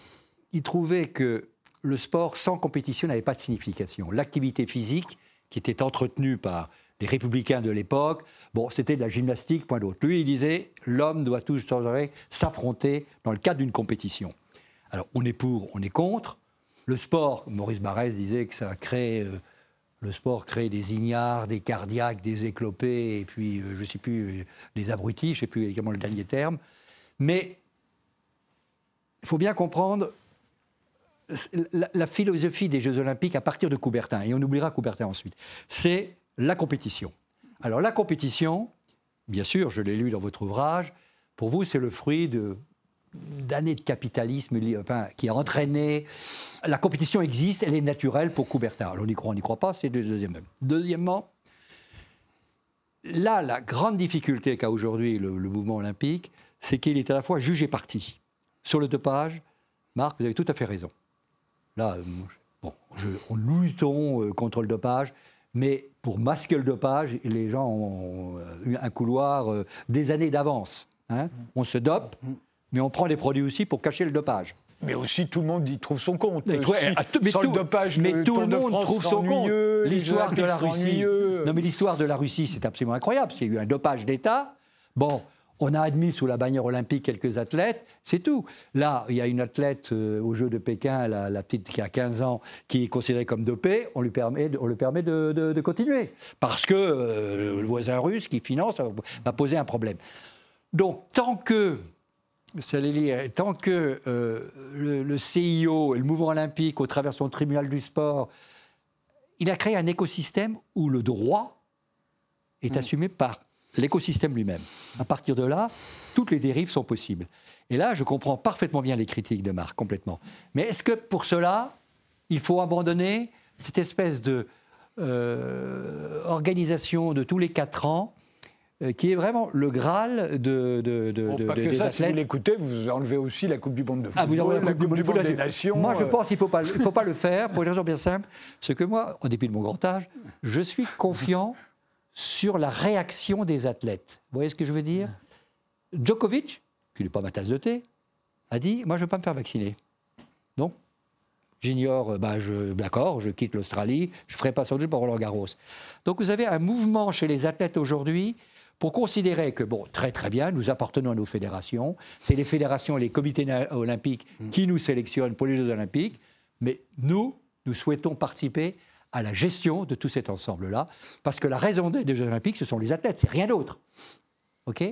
il trouvait que le sport sans compétition n'avait pas de signification. L'activité physique, qui était entretenue par les républicains de l'époque, bon, c'était de la gymnastique, point d'autre. Lui, il disait, l'homme doit toujours s'affronter dans le cadre d'une compétition. Alors, on est pour, on est contre. Le sport, Maurice Barrès disait que ça crée... Euh, le sport crée des ignares, des cardiaques, des éclopés, et puis, euh, je ne sais plus, euh, des abrutis, je ne sais plus également le dernier terme. Mais il faut bien comprendre la, philosophie des Jeux Olympiques à partir de Coubertin, et on oubliera Coubertin ensuite, c'est la compétition. Alors la compétition, bien sûr, je l'ai lu dans votre ouvrage, pour vous, c'est le fruit de d'années de capitalisme qui a entraîné. La compétition existe, elle est naturelle pour Coubertin. on y croit, on n'y croit pas, c'est le deuxième. Deuxièmement, là, la grande difficulté qu'a aujourd'hui le, mouvement olympique, c'est qu'il est à la fois jugé parti. Sur le dopage, Marc, vous avez tout à fait raison. Là, euh, bon, je, on luttons euh, contre le dopage, mais pour masquer le dopage, les gens ont eu un couloir euh, des années d'avance. Hein. On se dope, mais on prend des produits aussi pour cacher le dopage. Mais aussi, tout le monde y trouve son compte. Mais, sans le dopage, mais tout le monde trouve son compte. L'histoire de la Russie. Non, mais l'histoire de la Russie, c'est absolument incroyable. Il y a eu un dopage d'État. Bon, on a admis sous la bannière olympique quelques athlètes, c'est tout. Là, il y a une athlète euh, au Jeu de Pékin, la, petite qui a 15 ans, qui est considérée comme dopée, on lui permet, on lui permet de, continuer. Parce que euh, le voisin russe qui finance va poser un problème. Donc, tant que tant que euh, le, CIO et le mouvement olympique, au travers de son tribunal du sport, il a créé un écosystème où le droit est mm. assumé par l'écosystème lui-même. À partir de là, toutes les dérives sont possibles. Et là, je comprends parfaitement bien les critiques de Marc, complètement. Mais est-ce que pour cela, il faut abandonner cette espèce de euh, organisation de tous les quatre ans euh, qui est vraiment le Graal de, de, de, pas que ça, Si vous l'écoutez, vous enlevez aussi la Coupe du Monde de football, ah, vous enlevez la Coupe, du, Monde des Nations. Moi, je euh. pense qu'il ne faut, pas, faut pas le faire pour une raison bien simple. C'est que moi, en dépit de mon grand âge, je suis confiant sur la réaction des athlètes. Vous voyez ce que je veux dire? Djokovic, qui n'est pas ma tasse de thé, a dit Moi, je ne veux pas me faire vacciner. Donc, j'ignore, bah, d'accord, je quitte l'Australie, je ne ferai pas sans doute pour Roland Garros. Donc, vous avez un mouvement chez les athlètes aujourd'hui pour considérer que, bon, très très bien, nous appartenons à nos fédérations, c'est les fédérations et les comités olympiques mm. qui nous sélectionnent pour les Jeux olympiques, mais nous, nous souhaitons participer à la gestion de tout cet ensemble-là, parce que la raison des Jeux olympiques, ce sont les athlètes, c'est rien d'autre. OK?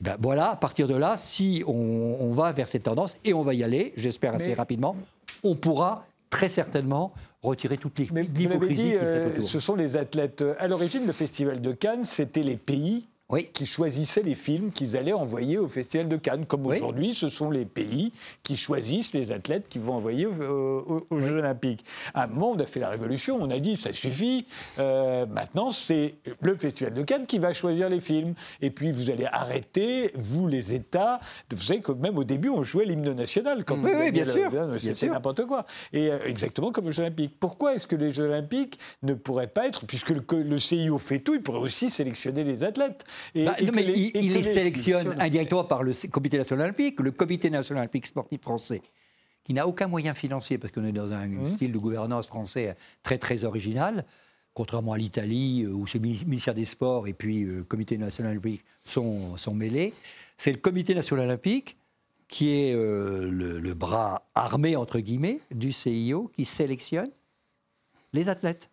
Ben voilà, à partir de là, si on, va vers cette tendance, et on va y aller, j'espère assez rapidement, on pourra très certainement retirer toutes les l'hypocrisie. Euh, ce sont les athlètes. À l'origine, le Festival de Cannes, c'était les pays qui choisissaient les films qu'ils allaient envoyer au Festival de Cannes. Comme aujourd'hui, ce sont les pays qui choisissent les athlètes qu'ils vont envoyer aux, Jeux Olympiques. À un moment, on a fait la révolution, on a dit ça suffit. Euh, maintenant, c'est le Festival de Cannes qui va choisir les films. Et puis, vous allez arrêter, vous, les États. Vous savez que même au début, on jouait l'hymne national. Quand oui, bien sûr. C'était n'importe quoi. Et euh, exactement comme les Jeux Olympiques. Pourquoi est-ce que les Jeux Olympiques ne pourraient pas être, puisque le, le CIO fait tout, il pourrait aussi sélectionner les athlètes bah, mais il, les, sélectionne indirectement par le Comité national olympique, le Comité national olympique sportif français, qui n'a aucun moyen financier, parce qu'on est dans un mmh. style de gouvernance français très très original, contrairement à l'Italie, euh, où le ministère des Sports et puis le Comité national olympique sont, sont mêlés. C'est le Comité national olympique qui est euh, le, bras armé, entre guillemets, du CIO, qui sélectionne les athlètes.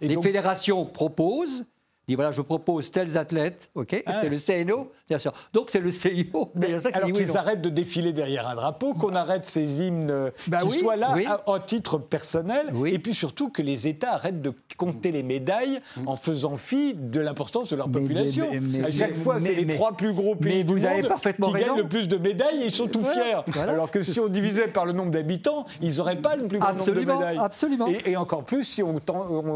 les fédérations proposent, dit voilà, je propose tels athlètes, ok, ah c'est le CNO, bien sûr. Donc c'est le CIO. Ça alors qu'ils arrêtent de défiler derrière un drapeau, qu'on arrête ces hymnes euh, bah qui soient là en titre personnel, et puis surtout que les États arrêtent de compter les médailles en faisant fi de l'importance de leur population. à chaque fois, c'est les trois plus gros pays du monde qui gagnent le plus de médailles et ils sont tout fiers. Alors que si on divisait par le nombre d'habitants, ils n'auraient pas le plus grand nombre de médailles. Absolument. Et, et encore plus si on,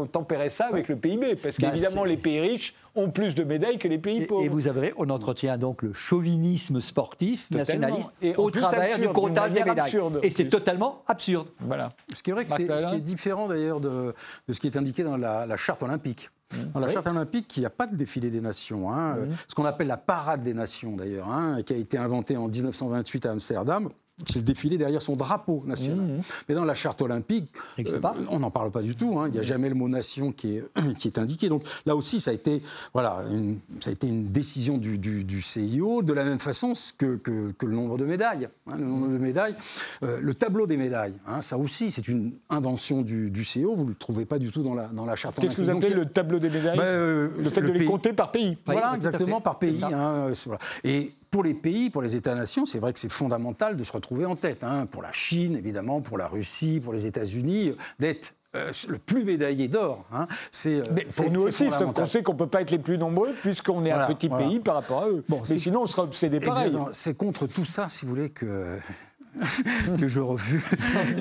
tempérait ça avec le PIB, parce bah, qu'évidemment les pays riches ont plus de médailles que les pays pauvres. Et, vous avez, on entretient donc le chauvinisme sportif nationaliste et au travers du comptage des médailles. et c'est totalement absurde. Voilà. Ce qui est vrai que c'est ce qui est différent d'ailleurs de, ce qui est indiqué dans la, charte olympique. Dans la charte olympique, il n'y a pas de défilé des nations. Hein. Mmh. Ce qu'on appelle la parade des nations, d'ailleurs, hein, qui a été inventée en 1928 à Amsterdam c'est le défilé derrière son drapeau national. Mmh. Mais dans la charte olympique, euh, on n'en parle pas du tout. Hein. Il n'y a mmh. jamais le mot nation qui est, qui est indiqué. Donc là aussi, ça a été, voilà, une, ça a été une décision du, du, CIO, de la même façon que, que, le nombre de médailles. Hein, le nombre de médailles. Euh, le tableau des médailles, hein, ça aussi, c'est une invention du, du CIO. Vous ne le trouvez pas du tout dans la, dans la charte olympique. Qu'est-ce que vous appelez le tableau des médailles bah, euh, Le fait de les compter par pays. Voilà, exactement, par pays. Et pour les pays, pour les États-nations, c'est vrai que c'est fondamental de se retrouver en tête. Hein, pour la Chine, évidemment, pour la Russie, pour les États-Unis, d'être le plus médaillé d'or. Hein. C'est pour nous aussi, sauf qu'on sait qu'on ne peut pas être les plus nombreux puisqu'on est un petit pays par rapport à eux. Bon, Mais sinon, on sera obsédé pareil. C'est contre tout ça, si vous voulez, que que je refuse,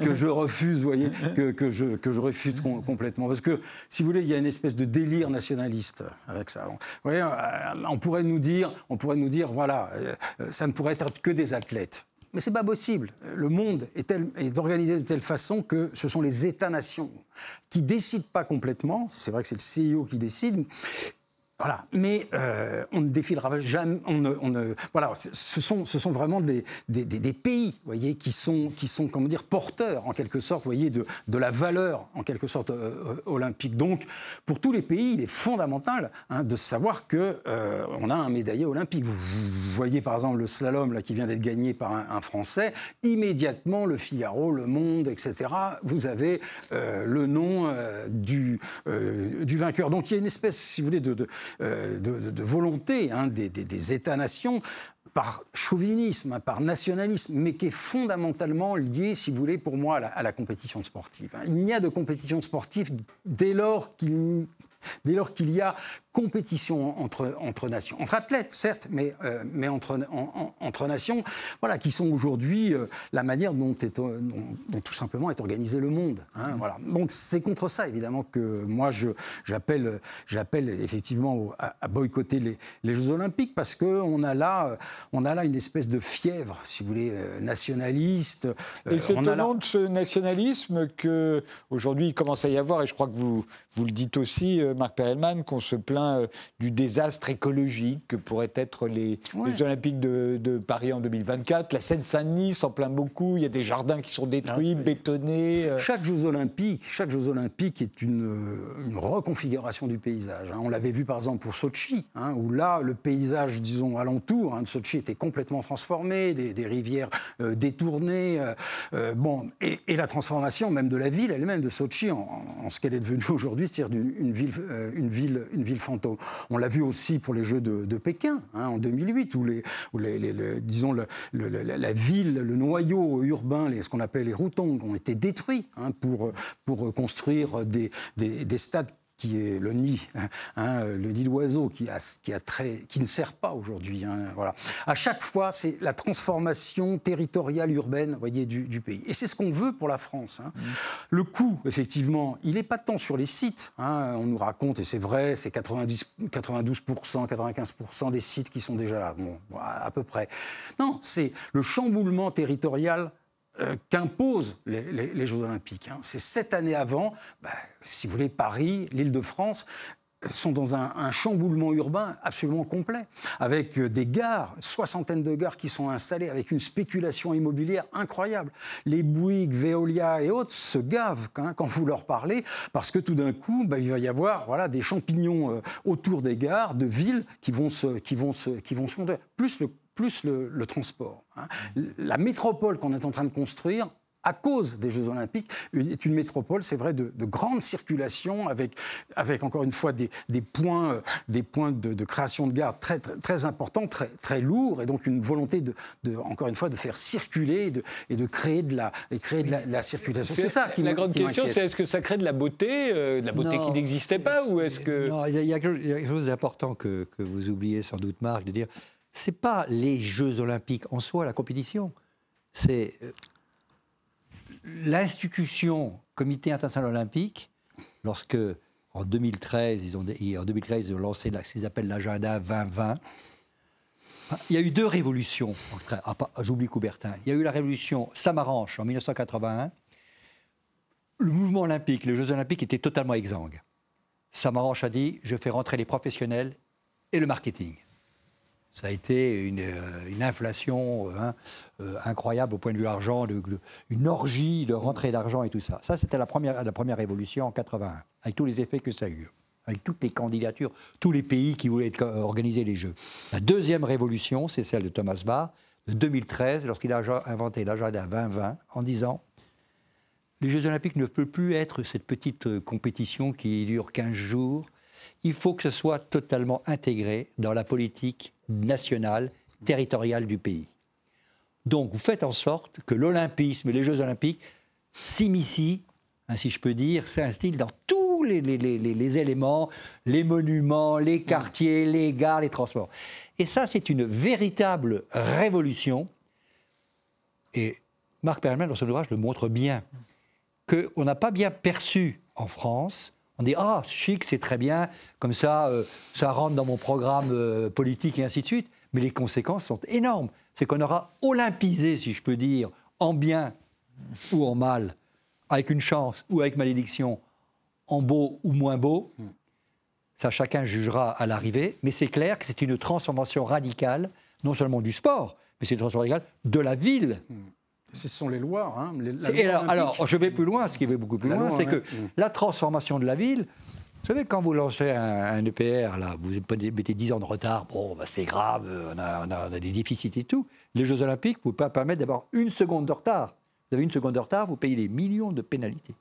que je refuse, voyez, que, je, que je refuse complètement. Parce que, si vous voulez, il y a une espèce de délire nationaliste avec ça. Vous voyez, euh, on pourrait nous dire, on pourrait nous dire, voilà, euh, ça ne pourrait être que des athlètes. Mais c'est pas possible. Le monde est, est, organisé de telle façon que ce sont les États-nations qui décident pas complètement. C'est vrai que c'est le CIO qui décide, voilà. Mais euh, on ne défilera jamais. On ne, voilà. Ce sont, ce sont vraiment des, des, des, pays, voyez, qui sont, qui sont, comment dire, porteurs en quelque sorte, voyez, de, de la valeur en quelque sorte euh, olympique. Donc, pour tous les pays, il est fondamental hein, de savoir que euh, on a un médaillé olympique. Vous, voyez par exemple le slalom là qui vient d'être gagné par un, Français. Immédiatement, le Figaro, le Monde, etc. Vous avez le nom du du vainqueur. Donc, il y a une espèce, si vous voulez, de euh, de, volonté hein, des, États-nations par chauvinisme, par nationalisme, mais qui est fondamentalement lié, si vous voulez, pour moi, à la compétition sportive. Il n'y a de compétition sportive dès lors dès lors qu'il y a compétition entre, entre nations, entre athlètes certes, mais, euh, mais entre, entre nations, voilà, qui sont aujourd'hui euh, la manière dont, est, dont, tout simplement est organisé le monde. Hein, mmh. voilà. Donc c'est contre ça évidemment que moi j'appelle effectivement à, boycotter les, les, Jeux Olympiques parce qu'on a là on a là une espèce de fièvre, si vous voulez, euh, nationaliste. Et c'est au nom de ce nationalisme que aujourd'hui il commence à y avoir, et je crois que vous vous le dites aussi, Marc Perelman, qu'on se plaint euh, du désastre écologique que pourraient être les, Jeux Olympiques de, Paris en 2024. La Seine-Saint-Denis s'en plaint beaucoup. Il y a des jardins qui sont détruits, ah, bétonnés. Euh. Chaque Jeux Olympiques, chaque Jeux Olympiques est une, euh, reconfiguration du paysage. Hein. On l'avait vu par exemple pour Sochi, hein, où là, le paysage, disons, alentour hein, de Sochi était complètement transformé, des, rivières détournées. bon, et, la transformation même de la ville elle-même de Sochi en, ce qu'elle est devenue aujourd'hui, c'est-à-dire une, ville, une ville, une ville on l'a vu aussi pour les Jeux de, Pékin hein, en 2008, où, les, disons la ville, le noyau urbain, ce qu'on appelle les routons, ont été détruits hein, pour, construire des stades qui est le nid, hein, le nid d'oiseau, qui, a, qui, a très, qui ne sert pas aujourd'hui. Hein, voilà. À chaque fois, c'est la transformation territoriale urbaine voyez, du, pays. Et c'est ce qu'on veut pour la France. Hein. Mmh. Le coût, effectivement, il n'est pas tant sur les sites. on nous raconte, et c'est vrai, c'est 92%, 95% des sites qui sont déjà là, bon, à peu près. Non, c'est le chamboulement territorial euh, qu'imposent les, Jeux Olympiques. Hein. C'est sept années avant, bah, si vous voulez, Paris, l'Île-de-France sont dans un, chamboulement urbain absolument complet, avec euh, des gares, soixantaine de gares qui sont installées, avec une spéculation immobilière incroyable. Les Bouygues, Veolia et autres se gavent hein, quand vous leur parlez, parce que tout d'un coup, bah, il va y avoir voilà, des champignons euh, autour des gares, de villes qui vont se, qui vont se, qui vont plus le plus le, transport. Hein. La métropole qu'on est en train de construire, à cause des Jeux Olympiques, est une métropole, c'est vrai, de, grande circulation, avec, avec encore une fois des, points, des points de, création de gares très, très, importants, très, très lourds, et donc une volonté, de, encore une fois, de faire circuler et de, et de créer de la, et créer de la, circulation. C'est ça qui La grande question, c'est est-ce que ça crée de la beauté, euh, de la beauté qui n'existait pas, ou est-ce que... Non, il y, a quelque chose d'important que, que vous oubliez sans doute, Marc, de dire c'est pas les Jeux Olympiques en soi, la compétition. C'est euh, l'institution Comité international olympique, lorsque en 2013, ils ont, en 2013, ils ont lancé ce qu'ils appellent l'agenda 2020. Il y a eu deux révolutions. J'oublie Coubertin. Il y a eu la révolution Samaranche en 1981. Le mouvement olympique, les Jeux olympiques étaient totalement exsangues. Samaranche a dit je fais rentrer les professionnels et le marketing. Ça a été une, euh, inflation euh, hein, euh, incroyable au point de vue argent, une orgie de rentrée d'argent et tout ça. Ça, c'était la première, révolution en 81, avec tous les effets que ça a eu, avec toutes les candidatures, tous les pays qui voulaient organiser les Jeux. La deuxième révolution, c'est celle de Thomas Barr, de 2013, lorsqu'il a inventé l'agenda 2020, en disant les Jeux Olympiques ne peuvent plus être cette petite compétition qui dure 15 jours. Il faut que ce soit totalement intégré dans la politique nationale, territoriale du pays. Donc vous faites en sorte que l'olympisme et les Jeux olympiques s'immiscient ainsi je peux dire, s'instille dans tous les, éléments, les monuments, les quartiers, les gares, les transports. Et ça, c'est une véritable révolution. Et Marc Perelman, dans son ouvrage, le montre bien, qu'on n'a pas bien perçu en France. On dit, ah, chic, c'est très bien, comme ça, euh, ça rentre dans mon programme euh, politique et ainsi de suite. Mais les conséquences sont énormes. C'est qu'on aura olympisé, si je peux dire, en bien ou en mal, avec une chance ou avec malédiction, en beau ou moins beau. Ça, chacun jugera à l'arrivée. Mais c'est clair que c'est une transformation radicale, non seulement du sport, mais c'est une transformation radicale de la ville. Ce sont les lois. Hein, alors, je vais plus loin, ce qui va beaucoup plus loin, c'est que la transformation de la ville, vous savez, quand vous lancez un, EPR, là, vous mettez 10 ans de retard, bon, bah, c'est grave, on a, des déficits et tout. Les Jeux Olympiques ne pouvez pas permettre d'avoir une seconde de retard. Vous avez une seconde de retard, vous payez des millions de pénalités.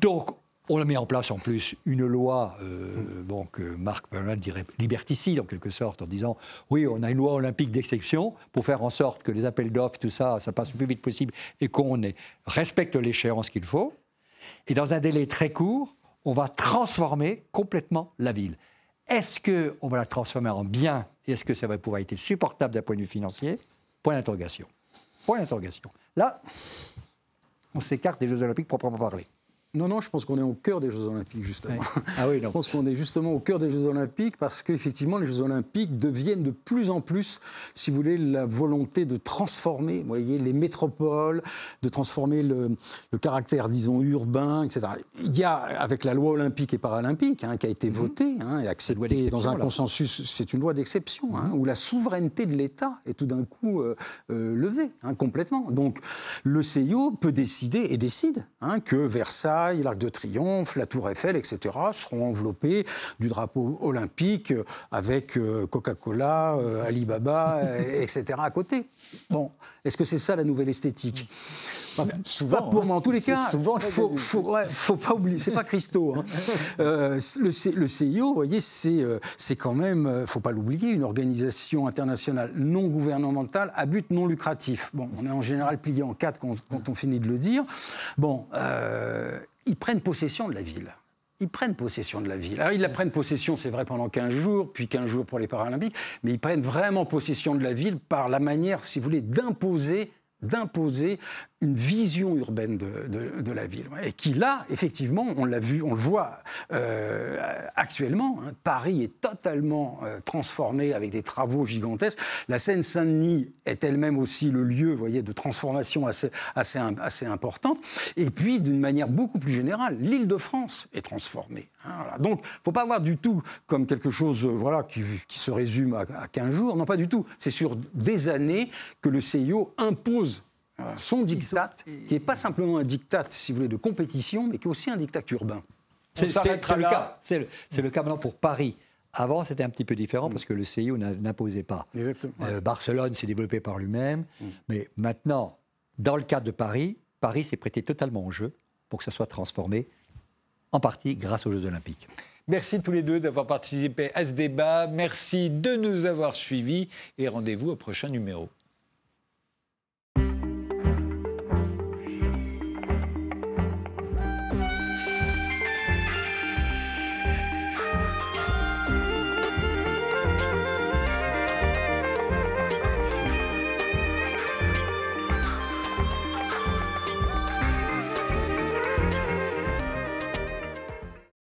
Donc, on a mis en place en plus une loi euh, bon, que Marc Bernal dirait liberticide en quelque sorte, en disant oui, on a une loi olympique d'exception pour faire en sorte que les appels d'offres, tout ça, ça passe le plus vite possible et qu'on respecte l'échéance qu'il faut. Et dans un délai très court, on va transformer complètement la ville. Est-ce qu'on va la transformer en bien et est-ce que ça va pouvoir être supportable d'un point de vue financier? Point d'interrogation. Point d'interrogation. Là, on s'écarte des Jeux Olympiques proprement parler. Non, non, je pense qu'on est au cœur des Jeux Olympiques, justement. Ah oui, non. Je pense qu'on est justement au cœur des Jeux Olympiques parce qu'effectivement, les Jeux Olympiques deviennent de plus en plus, si vous voulez, la volonté de transformer, vous voyez, les métropoles, de transformer le, caractère, disons, urbain, etc. Il y a, avec la loi olympique et paralympique, hein, qui a été mhm. votée hein, et acceptée dans un consensus, c'est une loi d'exception, hein, où la souveraineté de l'État est tout d'un coup euh, euh, levée, complètement. Donc, le CIO peut décider, et décide, que Versailles, l'Arc de Triomphe, la Tour Eiffel, etc., seront enveloppés du drapeau olympique avec euh, Coca-Cola, euh, Alibaba, etc. à côté. Bon, est-ce que c'est ça la nouvelle esthétique? Souvent, pas pour moi. En tous les cas, il faut, faut, faut, pas oublier. C'est pas Christo. Hein. Euh, le, le, CIO, vous voyez, c'est c'est quand même, faut pas l'oublier, une organisation internationale non gouvernementale à but non lucratif. Bon, on est en général plié en quatre quand, quand on finit de le dire. Bon, ils prennent possession de la ville. Ils prennent possession de la ville. Alors, ils la prennent possession, c'est vrai, pendant 15 jours, puis 15 jours pour les Paralympiques, mais ils prennent vraiment possession de la ville par la manière, si vous voulez, d'imposer d'imposer une vision urbaine de, de, la ville. Et qui là, effectivement, on l'a vu, on le voit euh, actuellement, hein, Paris est totalement euh, transformé avec des travaux gigantesques. La Seine-Saint-Denis est elle-même aussi le lieu, vous voyez, de transformation assez, assez, assez importante. Et puis, d'une manière beaucoup plus générale, l'île de France est transformée. Hein, Donc, il ne faut pas voir du tout comme quelque chose euh, voilà, qui, qui se résume à, à 15 jours. Non, pas du tout. C'est sur des années que le CIO impose son diktat, qui n'est pas simplement un diktat, si vous voulez, de compétition, mais qui est aussi un diktat urbain. C'est le cas. C'est le, cas maintenant pour Paris. Avant, c'était un petit peu différent parce que le CIO n'imposait pas. Euh, Barcelone s'est développé par lui-même. Mm. Mais maintenant, dans le cadre de Paris, Paris s'est prêté totalement au jeu pour que ça soit transformé, en partie grâce aux Jeux Olympiques. Merci tous les deux d'avoir participé à ce débat. Merci de nous avoir suivis et rendez-vous au prochain numéro.